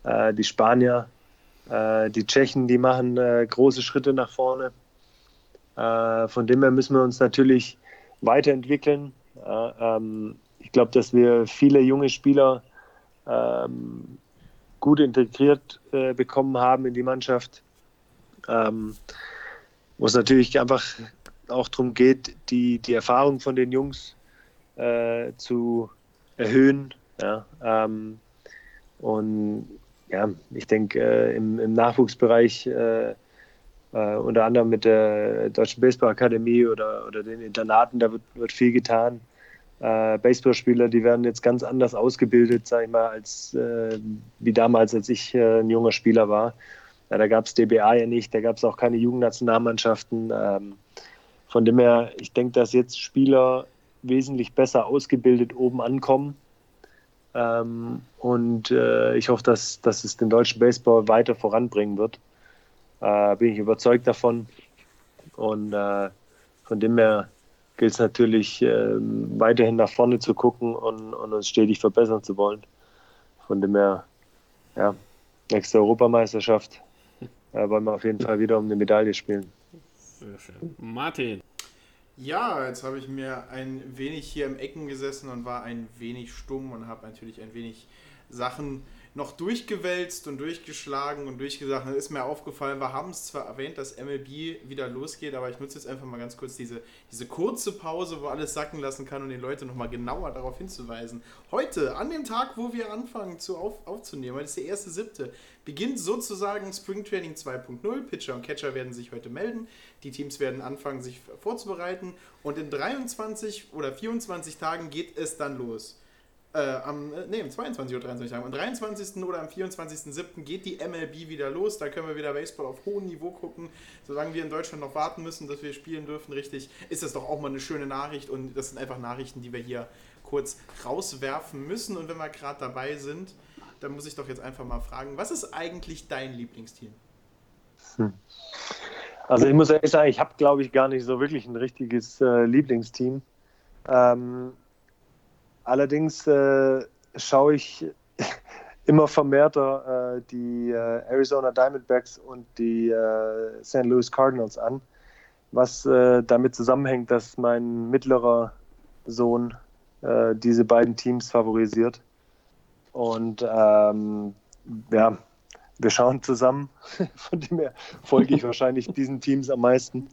äh, die Spanier, äh, die Tschechen, die machen äh, große Schritte nach vorne. Äh, von dem her müssen wir uns natürlich weiterentwickeln. Ähm, ich glaube, dass wir viele junge Spieler ähm, gut integriert äh, bekommen haben in die Mannschaft. Ähm, wo es natürlich einfach auch darum geht, die, die Erfahrung von den Jungs äh, zu erhöhen. Ja, ähm, und ja, ich denke, äh, im, im, Nachwuchsbereich, äh, äh, unter anderem mit der Deutschen Baseballakademie oder, oder den Internaten, da wird, wird viel getan äh, Baseballspieler, die werden jetzt ganz anders ausgebildet, sage ich mal, als äh, wie damals, als ich ein junger Spieler war. Ja, da gab es DBA ja nicht, da gab es auch keine Jugendnationalmannschaften. Ähm, von dem her, ich denke, dass jetzt Spieler wesentlich besser ausgebildet oben ankommen. Ähm, und äh, ich hoffe, dass, dass es den deutschen Baseball weiter voranbringen wird. Äh, bin ich überzeugt davon. Und äh, von dem her gilt es natürlich ähm, weiterhin nach vorne zu gucken und, und, uns stetig verbessern zu wollen. Von dem her, ja, nächste Europameisterschaft wollen wir auf jeden Fall wieder um eine Medaille spielen. Martin. Ja, jetzt habe ich mir ein wenig hier im Ecken gesessen und war ein wenig stumm und habe natürlich ein wenig Sachen noch durchgewälzt und durchgeschlagen und durchgesagt. Dann ist mir aufgefallen, wir haben es zwar erwähnt, dass MLB wieder losgeht, aber ich nutze jetzt einfach mal ganz kurz diese, diese kurze Pause, wo alles sacken lassen kann, um den Leuten nochmal genauer darauf hinzuweisen. Heute, an dem Tag, wo wir anfangen zu auf, aufzunehmen, heute ist der erste siebte, beginnt sozusagen Spring Training 2.0. Pitcher und Catcher werden sich heute melden. Die Teams werden anfangen, sich vorzubereiten. Und in 23 oder 24 Tagen geht es dann los äh, am, äh, nee, am 22 oder 23 Tagen. Am 23. oder am 24.07. geht die MLB wieder los. Da können wir wieder Baseball auf hohem Niveau gucken. Solange wir in Deutschland noch warten müssen, dass wir spielen dürfen, richtig, ist das doch auch mal eine schöne Nachricht. Und das sind einfach Nachrichten, die wir hier kurz rauswerfen müssen. Und wenn wir gerade dabei sind, dann muss ich doch jetzt einfach mal fragen, was ist eigentlich dein Lieblingsteam? Hm. Also ich muss ehrlich sagen, ich habe, glaube ich, gar nicht so wirklich ein richtiges äh, Lieblingsteam. Ähm, Allerdings äh, schaue ich immer vermehrter äh, die äh, Arizona Diamondbacks und die äh, St. Louis Cardinals an, was äh, damit zusammenhängt, dass mein mittlerer Sohn äh, diese beiden Teams favorisiert. Und ähm, ja, wir schauen zusammen. Von dem her folge ich wahrscheinlich diesen Teams am meisten.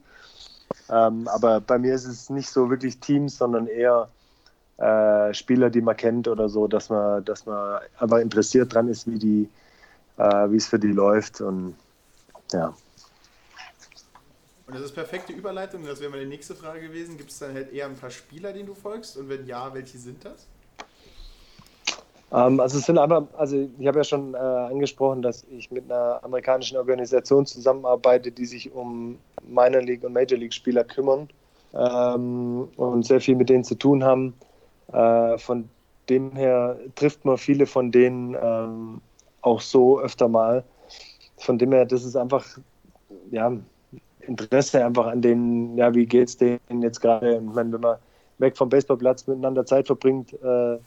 Ähm, aber bei mir ist es nicht so wirklich Teams, sondern eher äh, Spieler, die man kennt oder so, dass man, dass man einfach interessiert dran ist, wie die, äh, wie es für die läuft und ja. Und das ist perfekte Überleitung, das wäre meine nächste Frage gewesen. Gibt es dann halt eher ein paar Spieler, denen du folgst? Und wenn ja, welche sind das? Ähm, also es sind einfach, also ich habe ja schon äh, angesprochen, dass ich mit einer amerikanischen Organisation zusammenarbeite, die sich um Minor League und Major League Spieler kümmern ähm, und sehr viel mit denen zu tun haben. Äh, von dem her trifft man viele von denen ähm, auch so öfter mal. Von dem her, das ist einfach, ja, Interesse einfach an denen, ja, wie es denen jetzt gerade? Ich meine, wenn man weg vom Baseballplatz miteinander Zeit verbringt, äh,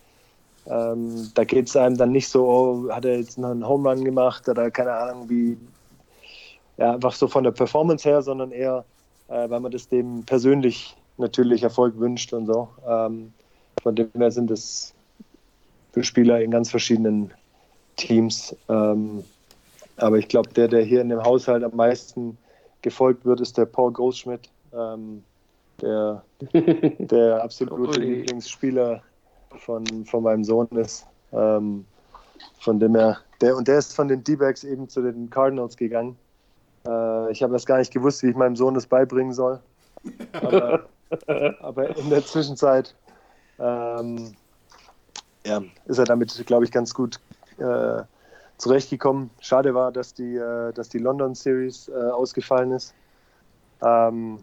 ähm, da geht es einem dann nicht so, oh, hat er jetzt noch einen Home Run gemacht oder keine Ahnung, wie, ja, einfach so von der Performance her, sondern eher, äh, weil man das dem persönlich natürlich Erfolg wünscht und so. Ähm, von dem her sind es für Spieler in ganz verschiedenen Teams. Ähm, aber ich glaube, der, der hier in dem Haushalt am meisten gefolgt wird, ist der Paul Großschmidt, ähm, der, der absolute Lieblingsspieler von, von meinem Sohn ist. Ähm, von dem er, der, und der ist von den D-Backs eben zu den Cardinals gegangen. Äh, ich habe das gar nicht gewusst, wie ich meinem Sohn das beibringen soll. Aber, aber in der Zwischenzeit ähm, ja, ist er damit, glaube ich, ganz gut äh, zurechtgekommen. Schade war, dass die, äh, dass die London Series äh, ausgefallen ist. Ähm,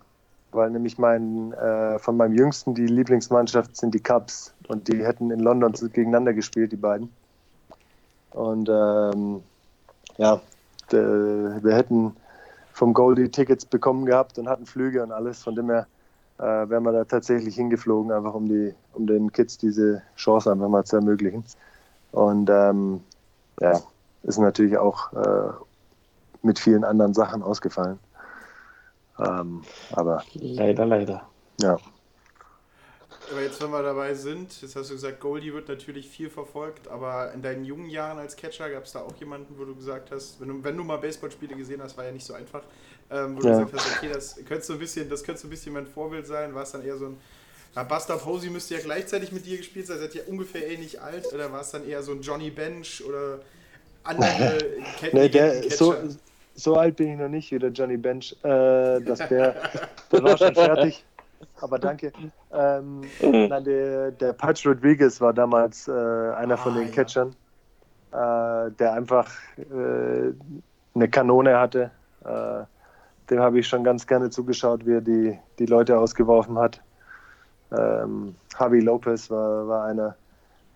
weil nämlich mein, äh, von meinem Jüngsten die Lieblingsmannschaft sind die Cubs und die hätten in London gegeneinander gespielt, die beiden. Und ähm, ja, wir hätten vom Goldie Tickets bekommen gehabt und hatten Flüge und alles. Von dem her äh, wären wir da tatsächlich hingeflogen, einfach um, die, um den Kids diese Chance einfach mal zu ermöglichen. Und ähm, ja, ist natürlich auch äh, mit vielen anderen Sachen ausgefallen. Ähm, aber leider, leider. Ja. Aber jetzt, wenn wir dabei sind, jetzt hast du gesagt, Goldie wird natürlich viel verfolgt, aber in deinen jungen Jahren als Catcher gab es da auch jemanden, wo du gesagt hast, wenn du, wenn du mal Baseballspiele gesehen hast, war ja nicht so einfach, ähm, wo du gesagt hast, okay, das könnte so ein bisschen, das könnte so ein bisschen mein Vorbild sein, war es dann eher so ein ja, Buster Posey müsste ja gleichzeitig mit dir gespielt sein, seid ja ungefähr ähnlich alt, oder war es dann eher so ein Johnny Bench oder andere Cat nee, der, so, so alt bin ich noch nicht wie der Johnny Bench. Äh, das der, der war schon fertig. Aber danke. Ähm, nein, der, der Patch Rodriguez war damals äh, einer von ah, den Catchern, äh, der einfach äh, eine Kanone hatte. Dem habe ich schon ganz gerne zugeschaut, wie er die, die Leute ausgeworfen hat. Ähm, Javi Lopez war, war einer.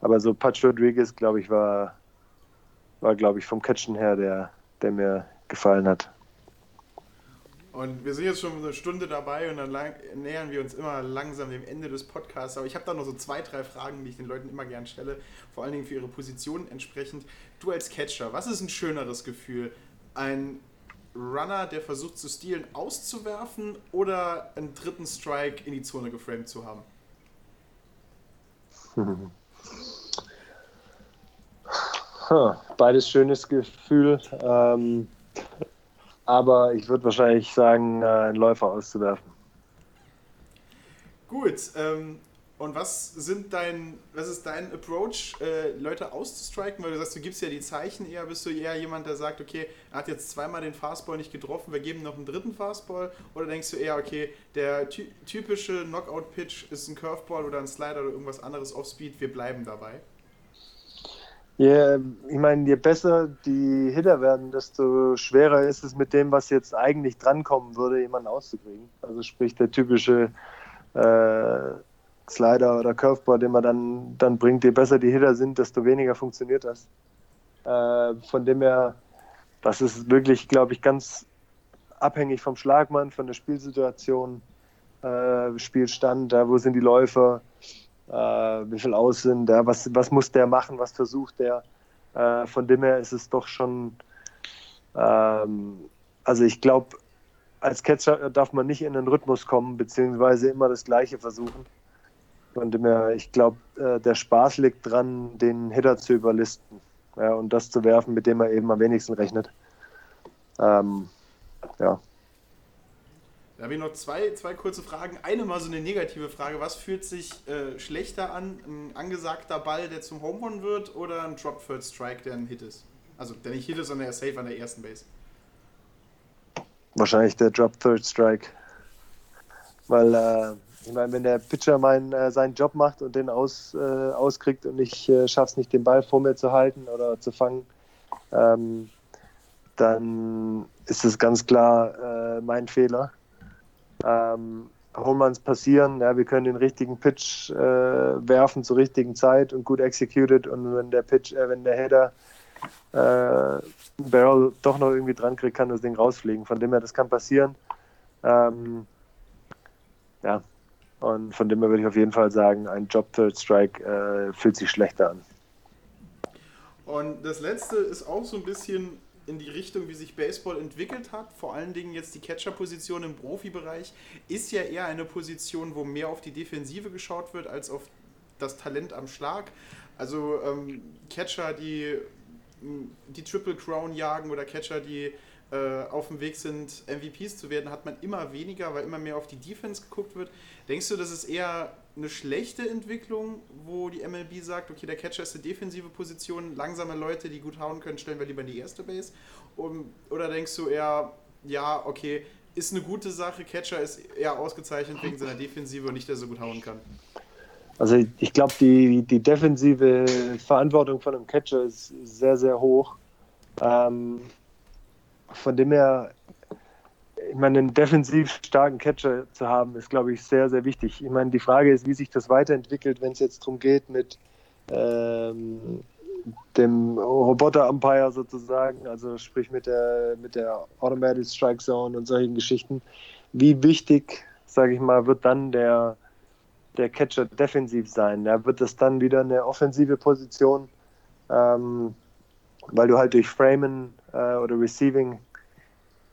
Aber so Patch Rodriguez, glaube ich, war, war glaube ich, vom Catchen her der, der mir gefallen hat. Und wir sind jetzt schon eine Stunde dabei und dann nähern wir uns immer langsam dem Ende des Podcasts. Aber ich habe da noch so zwei, drei Fragen, die ich den Leuten immer gern stelle, vor allen Dingen für ihre Position entsprechend. Du als Catcher, was ist ein schöneres Gefühl? Ein Runner, der versucht zu stehlen, auszuwerfen oder einen dritten Strike in die Zone geframed zu haben? Beides schönes Gefühl. Ähm, aber ich würde wahrscheinlich sagen, äh, einen Läufer auszuwerfen. Gut, ähm, und was sind dein, was ist dein Approach, äh, Leute auszustriken? Weil du sagst, du gibst ja die Zeichen eher, bist du eher jemand, der sagt, okay, er hat jetzt zweimal den Fastball nicht getroffen, wir geben noch einen dritten Fastball? Oder denkst du eher, okay, der ty typische Knockout-Pitch ist ein Curveball oder ein Slider oder irgendwas anderes off-Speed, wir bleiben dabei? Ja, ich meine, je besser die Hitter werden, desto schwerer ist es mit dem, was jetzt eigentlich drankommen würde, jemanden auszukriegen. Also sprich der typische äh, Slider oder Curveball, den man dann, dann bringt, je besser die Hitter sind, desto weniger funktioniert das. Äh, von dem her, das ist wirklich, glaube ich, ganz abhängig vom Schlagmann, von der Spielsituation, äh, Spielstand, da wo sind die Läufer, äh, wie viel aus sind, ja, was, was muss der machen, was versucht der. Äh, von dem her ist es doch schon, ähm, also ich glaube, als Catcher darf man nicht in den Rhythmus kommen, beziehungsweise immer das Gleiche versuchen. Von dem her, ich glaube, äh, der Spaß liegt dran, den Hitter zu überlisten ja, und das zu werfen, mit dem er eben am wenigsten rechnet. Ähm, ja. Da habe ich noch zwei, zwei kurze Fragen. Eine mal so eine negative Frage. Was fühlt sich äh, schlechter an? Ein angesagter Ball, der zum Home Run wird oder ein Drop Third Strike, der ein Hit ist? Also der nicht Hit ist, sondern der Safe an der ersten Base. wahrscheinlich der Drop Third Strike. Weil, äh, ich meine, wenn der Pitcher mein, äh, seinen Job macht und den aus, äh, auskriegt und ich äh, schaffe es nicht, den Ball vor mir zu halten oder zu fangen, ähm, dann ist es ganz klar äh, mein Fehler. Ähm, Homeruns passieren, ja, wir können den richtigen Pitch äh, werfen zur richtigen Zeit und gut executed und wenn der Pitch, äh, wenn der Header Barrel doch noch irgendwie dran kriegt, kann das Ding rausfliegen. Von dem her, das kann passieren. Ähm, ja, und von dem her würde ich auf jeden Fall sagen, ein Job Third Strike äh, fühlt sich schlechter an. Und das letzte ist auch so ein bisschen in die Richtung, wie sich Baseball entwickelt hat. Vor allen Dingen jetzt die Catcher-Position im Profibereich ist ja eher eine Position, wo mehr auf die Defensive geschaut wird als auf das Talent am Schlag. Also ähm, Catcher, die die Triple Crown jagen oder Catcher, die äh, auf dem Weg sind, MVPs zu werden, hat man immer weniger, weil immer mehr auf die Defense geguckt wird. Denkst du, das ist eher eine schlechte Entwicklung, wo die MLB sagt, okay, der Catcher ist eine defensive Position, langsame Leute, die gut hauen können, stellen wir lieber in die erste Base? Um, oder denkst du eher, ja, okay, ist eine gute Sache, Catcher ist eher ausgezeichnet wegen seiner Defensive und nicht, der so gut hauen kann? Also ich glaube, die, die defensive Verantwortung von einem Catcher ist sehr, sehr hoch. Ähm, von dem her, ich meine, einen defensiv starken Catcher zu haben, ist, glaube ich, sehr, sehr wichtig. Ich meine, die Frage ist, wie sich das weiterentwickelt, wenn es jetzt darum geht, mit ähm, dem Roboter-Umpire sozusagen, also sprich mit der, mit der Automated Strike Zone und solchen Geschichten. Wie wichtig, sage ich mal, wird dann der der Catcher defensiv sein. Da wird es dann wieder eine offensive Position, ähm, weil du halt durch Framen äh, oder Receiving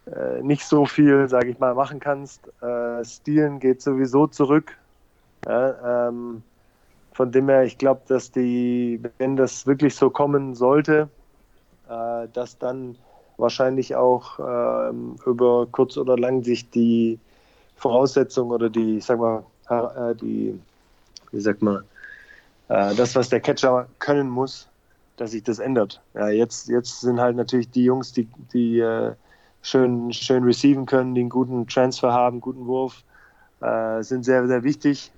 äh, nicht so viel, sage ich mal, machen kannst. Äh, Stealen geht sowieso zurück. Ja, ähm, von dem her, ich glaube, dass die, wenn das wirklich so kommen sollte, äh, dass dann wahrscheinlich auch ähm, über kurz oder lang sich die Voraussetzungen oder die, sag mal, äh, die, wie sagt man, äh, das, was der Catcher können muss, dass sich das ändert. Ja, jetzt, jetzt sind halt natürlich die Jungs, die, die äh, schön, schön receiven können, die einen guten Transfer haben, guten Wurf, äh, sind sehr, sehr wichtig.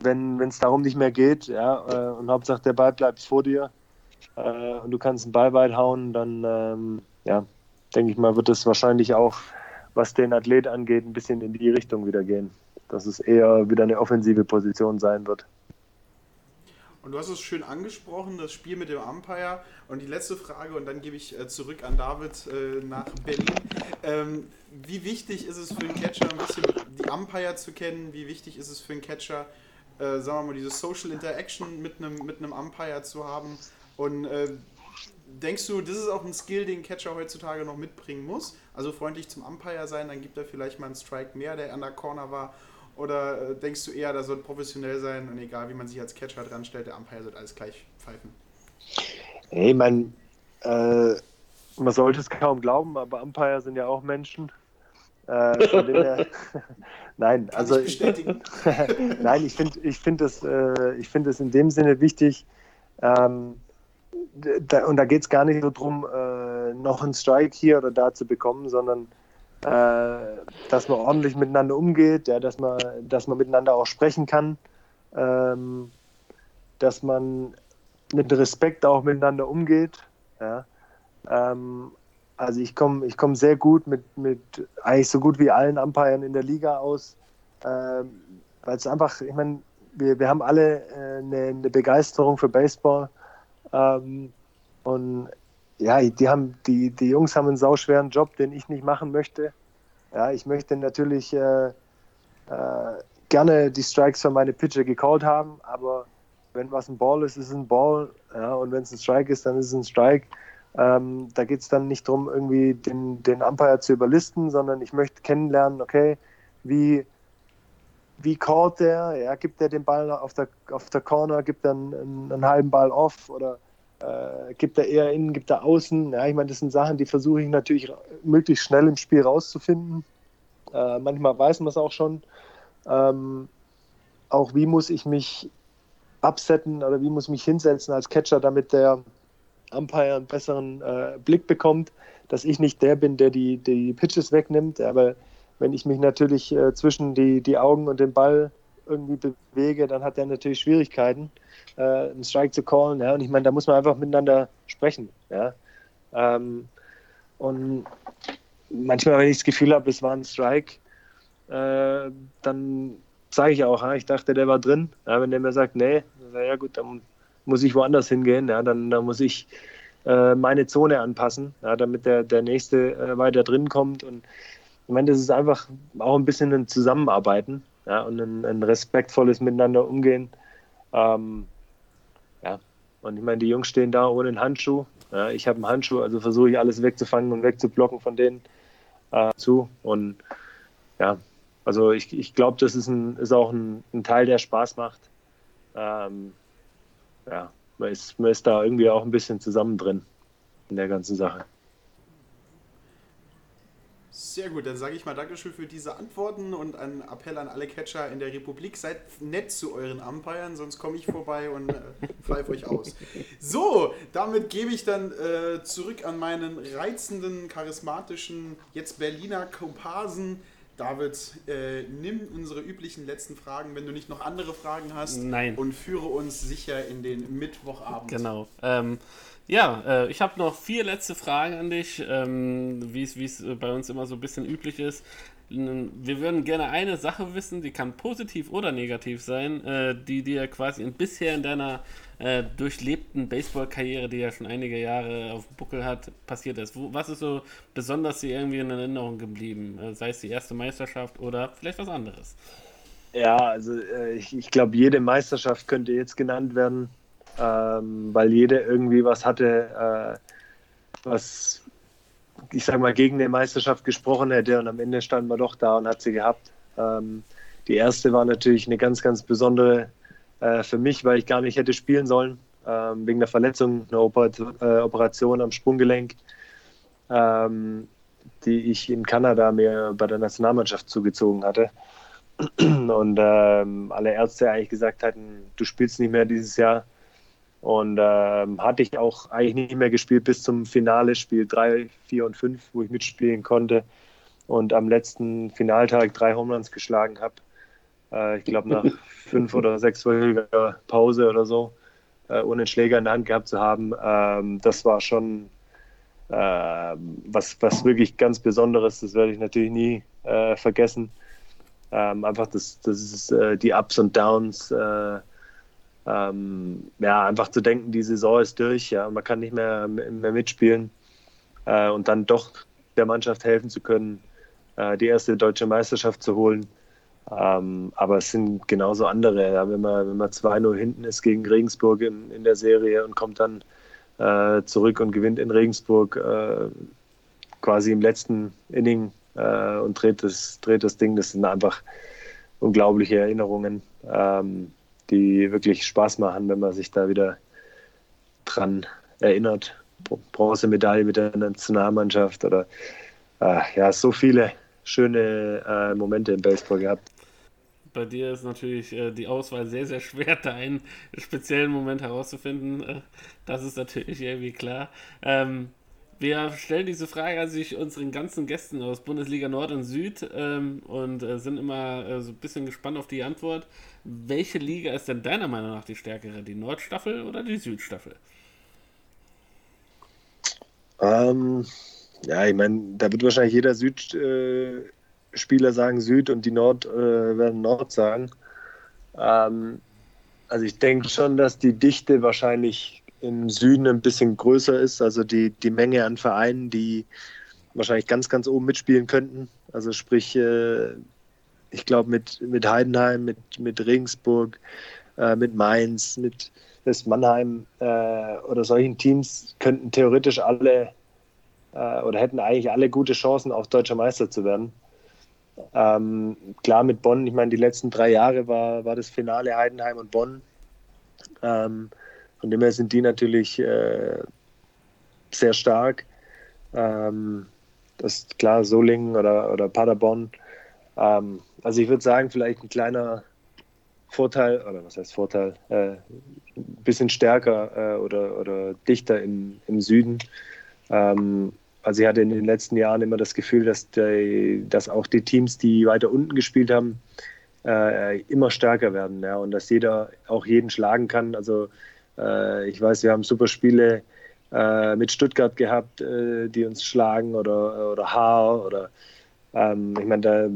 Wenn es darum nicht mehr geht, ja, äh, und Hauptsache der Ball bleibt vor dir äh, und du kannst einen Ball weit hauen, dann ähm, ja, denke ich mal, wird es wahrscheinlich auch, was den Athlet angeht, ein bisschen in die Richtung wieder gehen dass es eher wieder eine offensive Position sein wird. Und du hast es schön angesprochen, das Spiel mit dem Umpire. Und die letzte Frage, und dann gebe ich äh, zurück an David äh, nach Berlin. Ähm, wie wichtig ist es für einen Catcher, ein bisschen die Umpire zu kennen? Wie wichtig ist es für einen Catcher, äh, sagen wir mal, diese Social Interaction mit einem, mit einem Umpire zu haben? Und denkst du, das ist auch ein Skill, den Catcher heutzutage noch mitbringen muss? Also freundlich zum Umpire sein, dann gibt er vielleicht mal einen Strike mehr, der an der Corner war. Oder äh, denkst du eher, da soll professionell sein und egal wie man sich als Catcher dran stellt, der Umpire sollte alles gleich pfeifen? Hey, man, äh, man sollte es kaum glauben, aber Umpire sind ja auch Menschen. Äh, her, nein, Kann also ich nein, ich finde, ich finde es, äh, ich finde es in dem Sinne wichtig. Ähm, da, und da geht es gar nicht so darum, äh, noch einen Strike hier oder da zu bekommen, sondern dass man ordentlich miteinander umgeht, ja, dass, man, dass man miteinander auch sprechen kann, ähm, dass man mit Respekt auch miteinander umgeht. Ja. Ähm, also ich komme ich komm sehr gut mit, mit eigentlich so gut wie allen Umpiren in der Liga aus, ähm, weil es einfach, ich meine, wir, wir haben alle äh, eine, eine, Begeisterung für Baseball ähm, und ja, die haben, die, die Jungs haben einen sauschweren Job, den ich nicht machen möchte. Ja, ich möchte natürlich äh, äh, gerne die Strikes für meine Pitcher gecallt haben, aber wenn was ein Ball ist, ist es ein Ball. Ja, und wenn es ein Strike ist, dann ist es ein Strike. Ähm, da geht es dann nicht darum, irgendwie den, den Umpire zu überlisten, sondern ich möchte kennenlernen, okay, wie, wie callt der? Ja, gibt er den Ball auf der, auf der Corner, gibt er einen, einen, einen halben Ball off oder äh, gibt er eher innen, gibt er außen? Ja, ich meine, das sind Sachen, die versuche ich natürlich möglichst schnell im Spiel rauszufinden. Äh, manchmal weiß man es auch schon. Ähm, auch wie muss ich mich absetzen oder wie muss ich mich hinsetzen als Catcher, damit der Umpire einen besseren äh, Blick bekommt, dass ich nicht der bin, der die, die Pitches wegnimmt, aber wenn ich mich natürlich äh, zwischen die, die Augen und den Ball irgendwie bewege, dann hat er natürlich Schwierigkeiten, äh, einen Strike zu callen. Ja? Und ich meine, da muss man einfach miteinander sprechen. Ja? Ähm, und manchmal, wenn ich das Gefühl habe, es war ein Strike, äh, dann sage ich auch, ich dachte, der war drin. Ja, wenn der mir sagt, nee, dann ja gut, dann muss ich woanders hingehen. Ja, dann, dann muss ich äh, meine Zone anpassen, ja, damit der, der nächste äh, weiter drin kommt. Und ich meine, das ist einfach auch ein bisschen ein Zusammenarbeiten ja, und ein, ein respektvolles Miteinander umgehen. Ähm, ja, und ich meine, die Jungs stehen da ohne einen Handschuh. Ja, ich habe einen Handschuh, also versuche ich alles wegzufangen und wegzublocken von denen äh, zu. Und ja, also ich, ich glaube, das ist, ein, ist auch ein, ein Teil, der Spaß macht. Ähm, ja, man ist, man ist da irgendwie auch ein bisschen zusammen drin in der ganzen Sache. Sehr gut, dann sage ich mal Dankeschön für diese Antworten und ein Appell an alle Catcher in der Republik. Seid nett zu euren Umpiren, sonst komme ich vorbei und äh, pfeife euch aus. So, damit gebe ich dann äh, zurück an meinen reizenden, charismatischen, jetzt Berliner Komparsen. David, äh, nimm unsere üblichen letzten Fragen, wenn du nicht noch andere Fragen hast. Nein. Und führe uns sicher in den Mittwochabend. Genau. Ähm, ja, äh, ich habe noch vier letzte Fragen an dich, ähm, wie es äh, bei uns immer so ein bisschen üblich ist. Wir würden gerne eine Sache wissen, die kann positiv oder negativ sein, äh, die dir quasi in, bisher in deiner äh, durchlebten Baseball-Karriere, die ja schon einige Jahre auf dem Buckel hat, passiert ist. Wo, was ist so besonders dir irgendwie in Erinnerung geblieben? Äh, sei es die erste Meisterschaft oder vielleicht was anderes? Ja, also äh, ich, ich glaube, jede Meisterschaft könnte jetzt genannt werden ähm, weil jeder irgendwie was hatte, äh, was ich sag mal gegen die Meisterschaft gesprochen hätte und am Ende standen wir doch da und hat sie gehabt. Ähm, die erste war natürlich eine ganz, ganz besondere äh, für mich, weil ich gar nicht hätte spielen sollen, ähm, wegen der Verletzung, einer Oper äh, Operation am Sprunggelenk, ähm, die ich in Kanada mir bei der Nationalmannschaft zugezogen hatte. Und ähm, alle Ärzte eigentlich gesagt hatten, du spielst nicht mehr dieses Jahr und ähm, hatte ich auch eigentlich nicht mehr gespielt bis zum Finale, Spiel 3, 4 und 5, wo ich mitspielen konnte. Und am letzten Finaltag drei Homeruns geschlagen habe. Äh, ich glaube, nach fünf oder sechs sechswöchiger Pause oder so, äh, ohne einen Schläger in der Hand gehabt zu haben. Ähm, das war schon äh, was, was wirklich ganz Besonderes. Das werde ich natürlich nie äh, vergessen. Ähm, einfach das, das ist äh, die Ups und Downs äh, ähm, ja, einfach zu denken, die Saison ist durch, ja, man kann nicht mehr, mehr mitspielen äh, und dann doch der Mannschaft helfen zu können, äh, die erste deutsche Meisterschaft zu holen. Ähm, aber es sind genauso andere, ja, wenn man, wenn man 2-0 hinten ist gegen Regensburg in, in der Serie und kommt dann äh, zurück und gewinnt in Regensburg äh, quasi im letzten Inning äh, und dreht das, dreht das Ding, das sind einfach unglaubliche Erinnerungen. Ähm, die wirklich Spaß machen, wenn man sich da wieder dran erinnert. Bronzemedaille mit der Nationalmannschaft oder äh, ja, so viele schöne äh, Momente im Baseball gehabt. Bei dir ist natürlich äh, die Auswahl sehr, sehr schwer, da einen speziellen Moment herauszufinden. Äh, das ist natürlich irgendwie klar. Ähm, wir stellen diese Frage an sich unseren ganzen Gästen aus Bundesliga Nord und Süd ähm, und äh, sind immer äh, so ein bisschen gespannt auf die Antwort. Welche Liga ist denn deiner Meinung nach die stärkere? Die Nordstaffel oder die Südstaffel? Ähm, ja, ich meine, da wird wahrscheinlich jeder Südspieler äh, sagen Süd und die Nord äh, werden Nord sagen. Ähm, also ich denke schon, dass die Dichte wahrscheinlich im Süden ein bisschen größer ist. Also die, die Menge an Vereinen, die wahrscheinlich ganz, ganz oben mitspielen könnten. Also sprich, äh, ich glaube mit, mit Heidenheim, mit, mit Regensburg, äh, mit Mainz, mit West Mannheim äh, oder solchen Teams könnten theoretisch alle äh, oder hätten eigentlich alle gute Chancen, auch deutscher Meister zu werden. Ähm, klar mit Bonn, ich meine, die letzten drei Jahre war, war das Finale Heidenheim und Bonn. Ähm, von dem her sind die natürlich äh, sehr stark. Ähm, das ist klar, Solingen oder, oder Paderborn. Ähm, also ich würde sagen, vielleicht ein kleiner Vorteil, oder was heißt Vorteil, äh, ein bisschen stärker äh, oder, oder dichter im, im Süden. Ähm, also ich hatte in den letzten Jahren immer das Gefühl, dass, die, dass auch die Teams, die weiter unten gespielt haben, äh, immer stärker werden ja, und dass jeder auch jeden schlagen kann. Also äh, ich weiß, wir haben super Spiele äh, mit Stuttgart gehabt, äh, die uns schlagen oder, oder Haar oder ähm, ich meine, da,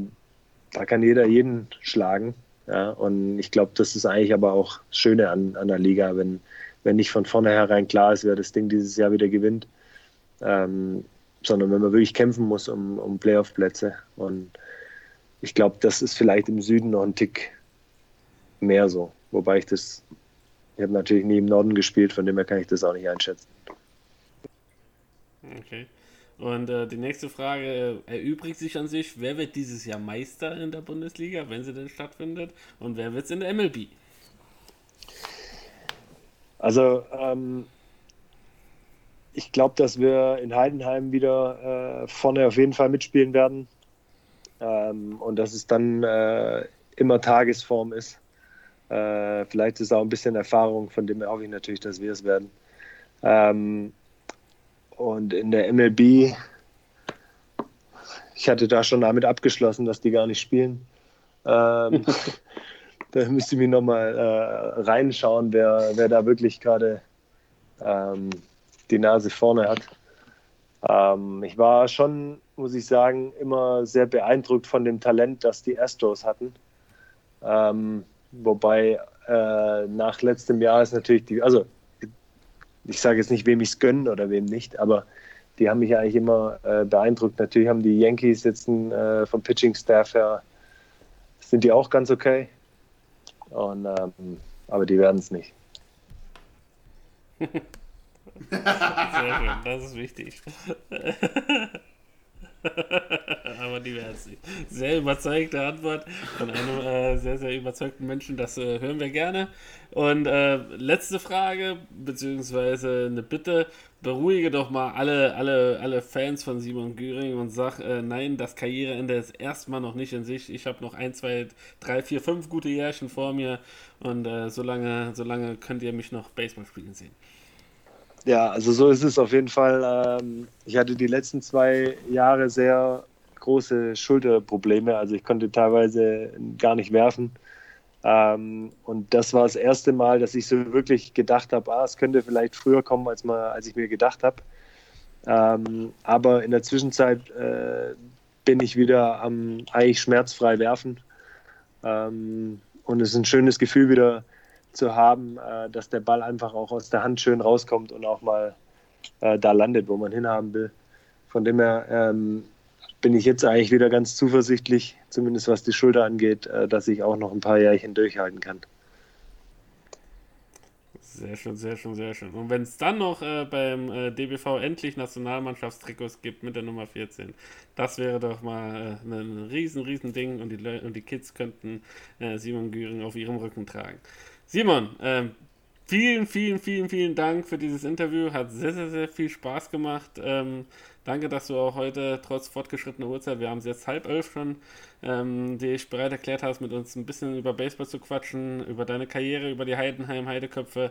da kann jeder jeden schlagen. Ja, und ich glaube, das ist eigentlich aber auch das Schöne an, an der Liga, wenn, wenn nicht von vornherein klar ist, wer das Ding dieses Jahr wieder gewinnt, ähm, sondern wenn man wirklich kämpfen muss um, um Playoff-Plätze. Und ich glaube, das ist vielleicht im Süden noch ein Tick mehr so. Wobei ich das, ich habe natürlich nie im Norden gespielt, von dem her kann ich das auch nicht einschätzen. Okay. Und äh, die nächste Frage äh, erübrigt sich an sich, wer wird dieses Jahr Meister in der Bundesliga, wenn sie denn stattfindet? Und wer wird es in der MLB? Also ähm, ich glaube, dass wir in Heidenheim wieder äh, vorne auf jeden Fall mitspielen werden. Ähm, und dass es dann äh, immer Tagesform ist. Äh, vielleicht ist auch ein bisschen Erfahrung, von dem hoffe ich natürlich, dass wir es werden. Ähm, und in der MLB, ich hatte da schon damit abgeschlossen, dass die gar nicht spielen. Ähm, da müsste ich mich nochmal äh, reinschauen, wer, wer da wirklich gerade ähm, die Nase vorne hat. Ähm, ich war schon, muss ich sagen, immer sehr beeindruckt von dem Talent, das die Astros hatten. Ähm, wobei äh, nach letztem Jahr ist natürlich die, also ich sage jetzt nicht, wem ich es gönne oder wem nicht, aber die haben mich eigentlich immer äh, beeindruckt. Natürlich haben die Yankees jetzt äh, vom Pitching-Staff her, sind die auch ganz okay. Und, ähm, aber die werden es nicht. Sehr schön, das ist wichtig. Aber die nicht. Sehr überzeugte Antwort von einem äh, sehr, sehr überzeugten Menschen. Das äh, hören wir gerne. Und äh, letzte Frage, beziehungsweise eine Bitte. Beruhige doch mal alle, alle, alle Fans von Simon Göring und sag, äh, nein, das Karriereende ist erstmal noch nicht in Sicht. Ich habe noch ein, zwei, drei, vier, fünf gute Jährchen vor mir und äh, solange, solange könnt ihr mich noch Baseball spielen sehen. Ja, also so ist es auf jeden Fall. Ähm, ich hatte die letzten zwei Jahre sehr große Schulterprobleme. Also ich konnte teilweise gar nicht werfen. Ähm, und das war das erste Mal, dass ich so wirklich gedacht habe, ah, es könnte vielleicht früher kommen, als, mal, als ich mir gedacht habe. Ähm, aber in der Zwischenzeit äh, bin ich wieder am eigentlich schmerzfrei werfen. und es ist ein schönes Gefühl, wieder zu haben, äh, dass der Ball einfach auch aus der Hand schön rauskommt und auch mal äh, da landet, wo man hinhaben will. Von dem her ähm, bin ich jetzt eigentlich wieder ganz zuversichtlich, zumindest was die Schulter angeht, äh, dass ich auch noch ein paar Jährchen durchhalten kann. Sehr schön, sehr schön, sehr schön. Und wenn es dann noch äh, beim äh, DBV endlich Nationalmannschaftstrikots gibt mit der Nummer 14, das wäre doch mal äh, ein riesen, riesen Ding und die, und die Kids könnten äh, Simon Güring auf ihrem Rücken tragen. Simon, ähm, vielen, vielen, vielen, vielen Dank für dieses Interview. Hat sehr, sehr, sehr viel Spaß gemacht. Ähm, danke, dass du auch heute trotz fortgeschrittener Uhrzeit, wir haben es jetzt halb elf schon, ähm, dich bereit erklärt hast, mit uns ein bisschen über Baseball zu quatschen, über deine Karriere, über die Heidenheim, Heideköpfe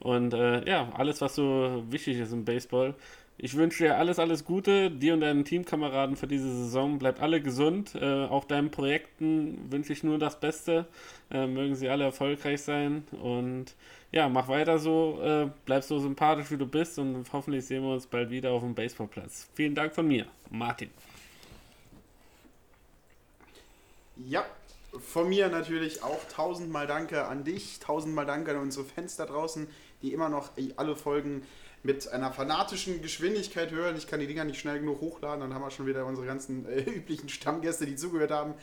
und äh, ja, alles, was so wichtig ist im Baseball. Ich wünsche dir alles, alles Gute, dir und deinen Teamkameraden für diese Saison. Bleibt alle gesund. Äh, auch deinen Projekten wünsche ich nur das Beste. Äh, mögen sie alle erfolgreich sein. Und ja, mach weiter so. Äh, bleib so sympathisch, wie du bist. Und hoffentlich sehen wir uns bald wieder auf dem Baseballplatz. Vielen Dank von mir, Martin. Ja, von mir natürlich auch tausendmal Danke an dich, tausendmal Danke an unsere Fans da draußen, die immer noch alle Folgen mit einer fanatischen Geschwindigkeit hören. Ich kann die Dinger nicht schnell genug hochladen, dann haben wir schon wieder unsere ganzen äh, üblichen Stammgäste, die zugehört haben.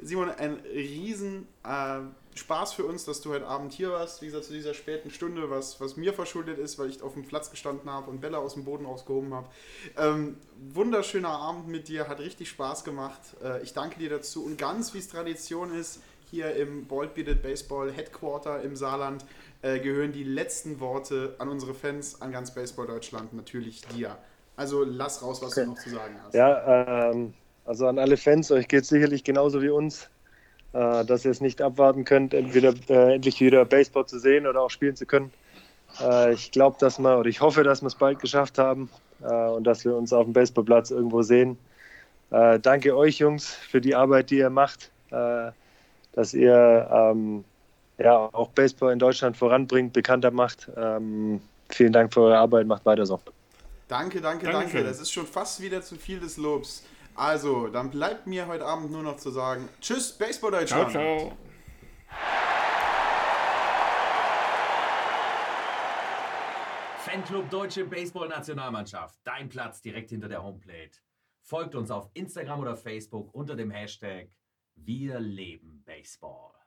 Simon, ein riesen äh, Spaß für uns, dass du heute Abend hier warst, wie gesagt, zu dieser späten Stunde, was, was mir verschuldet ist, weil ich auf dem Platz gestanden habe und Bälle aus dem Boden rausgehoben habe. Ähm, wunderschöner Abend mit dir, hat richtig Spaß gemacht. Äh, ich danke dir dazu und ganz wie es Tradition ist, hier im Bald Bearded Baseball Headquarter im Saarland äh, gehören die letzten Worte an unsere Fans, an ganz Baseball Deutschland, natürlich dir. Also lass raus, was okay. du noch zu sagen hast. Ja, ähm, also an alle Fans, euch geht es sicherlich genauso wie uns. äh, dass ihr es nicht abwarten könnt, entweder äh, endlich wieder Baseball zu sehen oder auch spielen zu können. Äh, ich glaube, dass wir, oder ich hoffe, dass wir es bald geschafft haben äh, und dass wir uns auf dem Baseballplatz irgendwo sehen. Danke euch, Jungs, für die Arbeit, die ihr macht, dass ihr ähm, ja, auch Baseball in Deutschland voranbringt, bekannter macht. Ähm, vielen Dank für eure Arbeit, macht weiter so. Danke, danke, Dankeschön. danke. Das ist schon fast wieder zu viel des Lobs. Also, dann bleibt mir heute Abend nur noch zu sagen: Tschüss, Baseball Ciao, Deutschland. ciao. Fanclub Deutsche Baseball-Nationalmannschaft. Dein Platz direkt hinter der Homeplate. Folgt uns auf Instagram oder Facebook unter dem Hashtag Wir leben Baseball.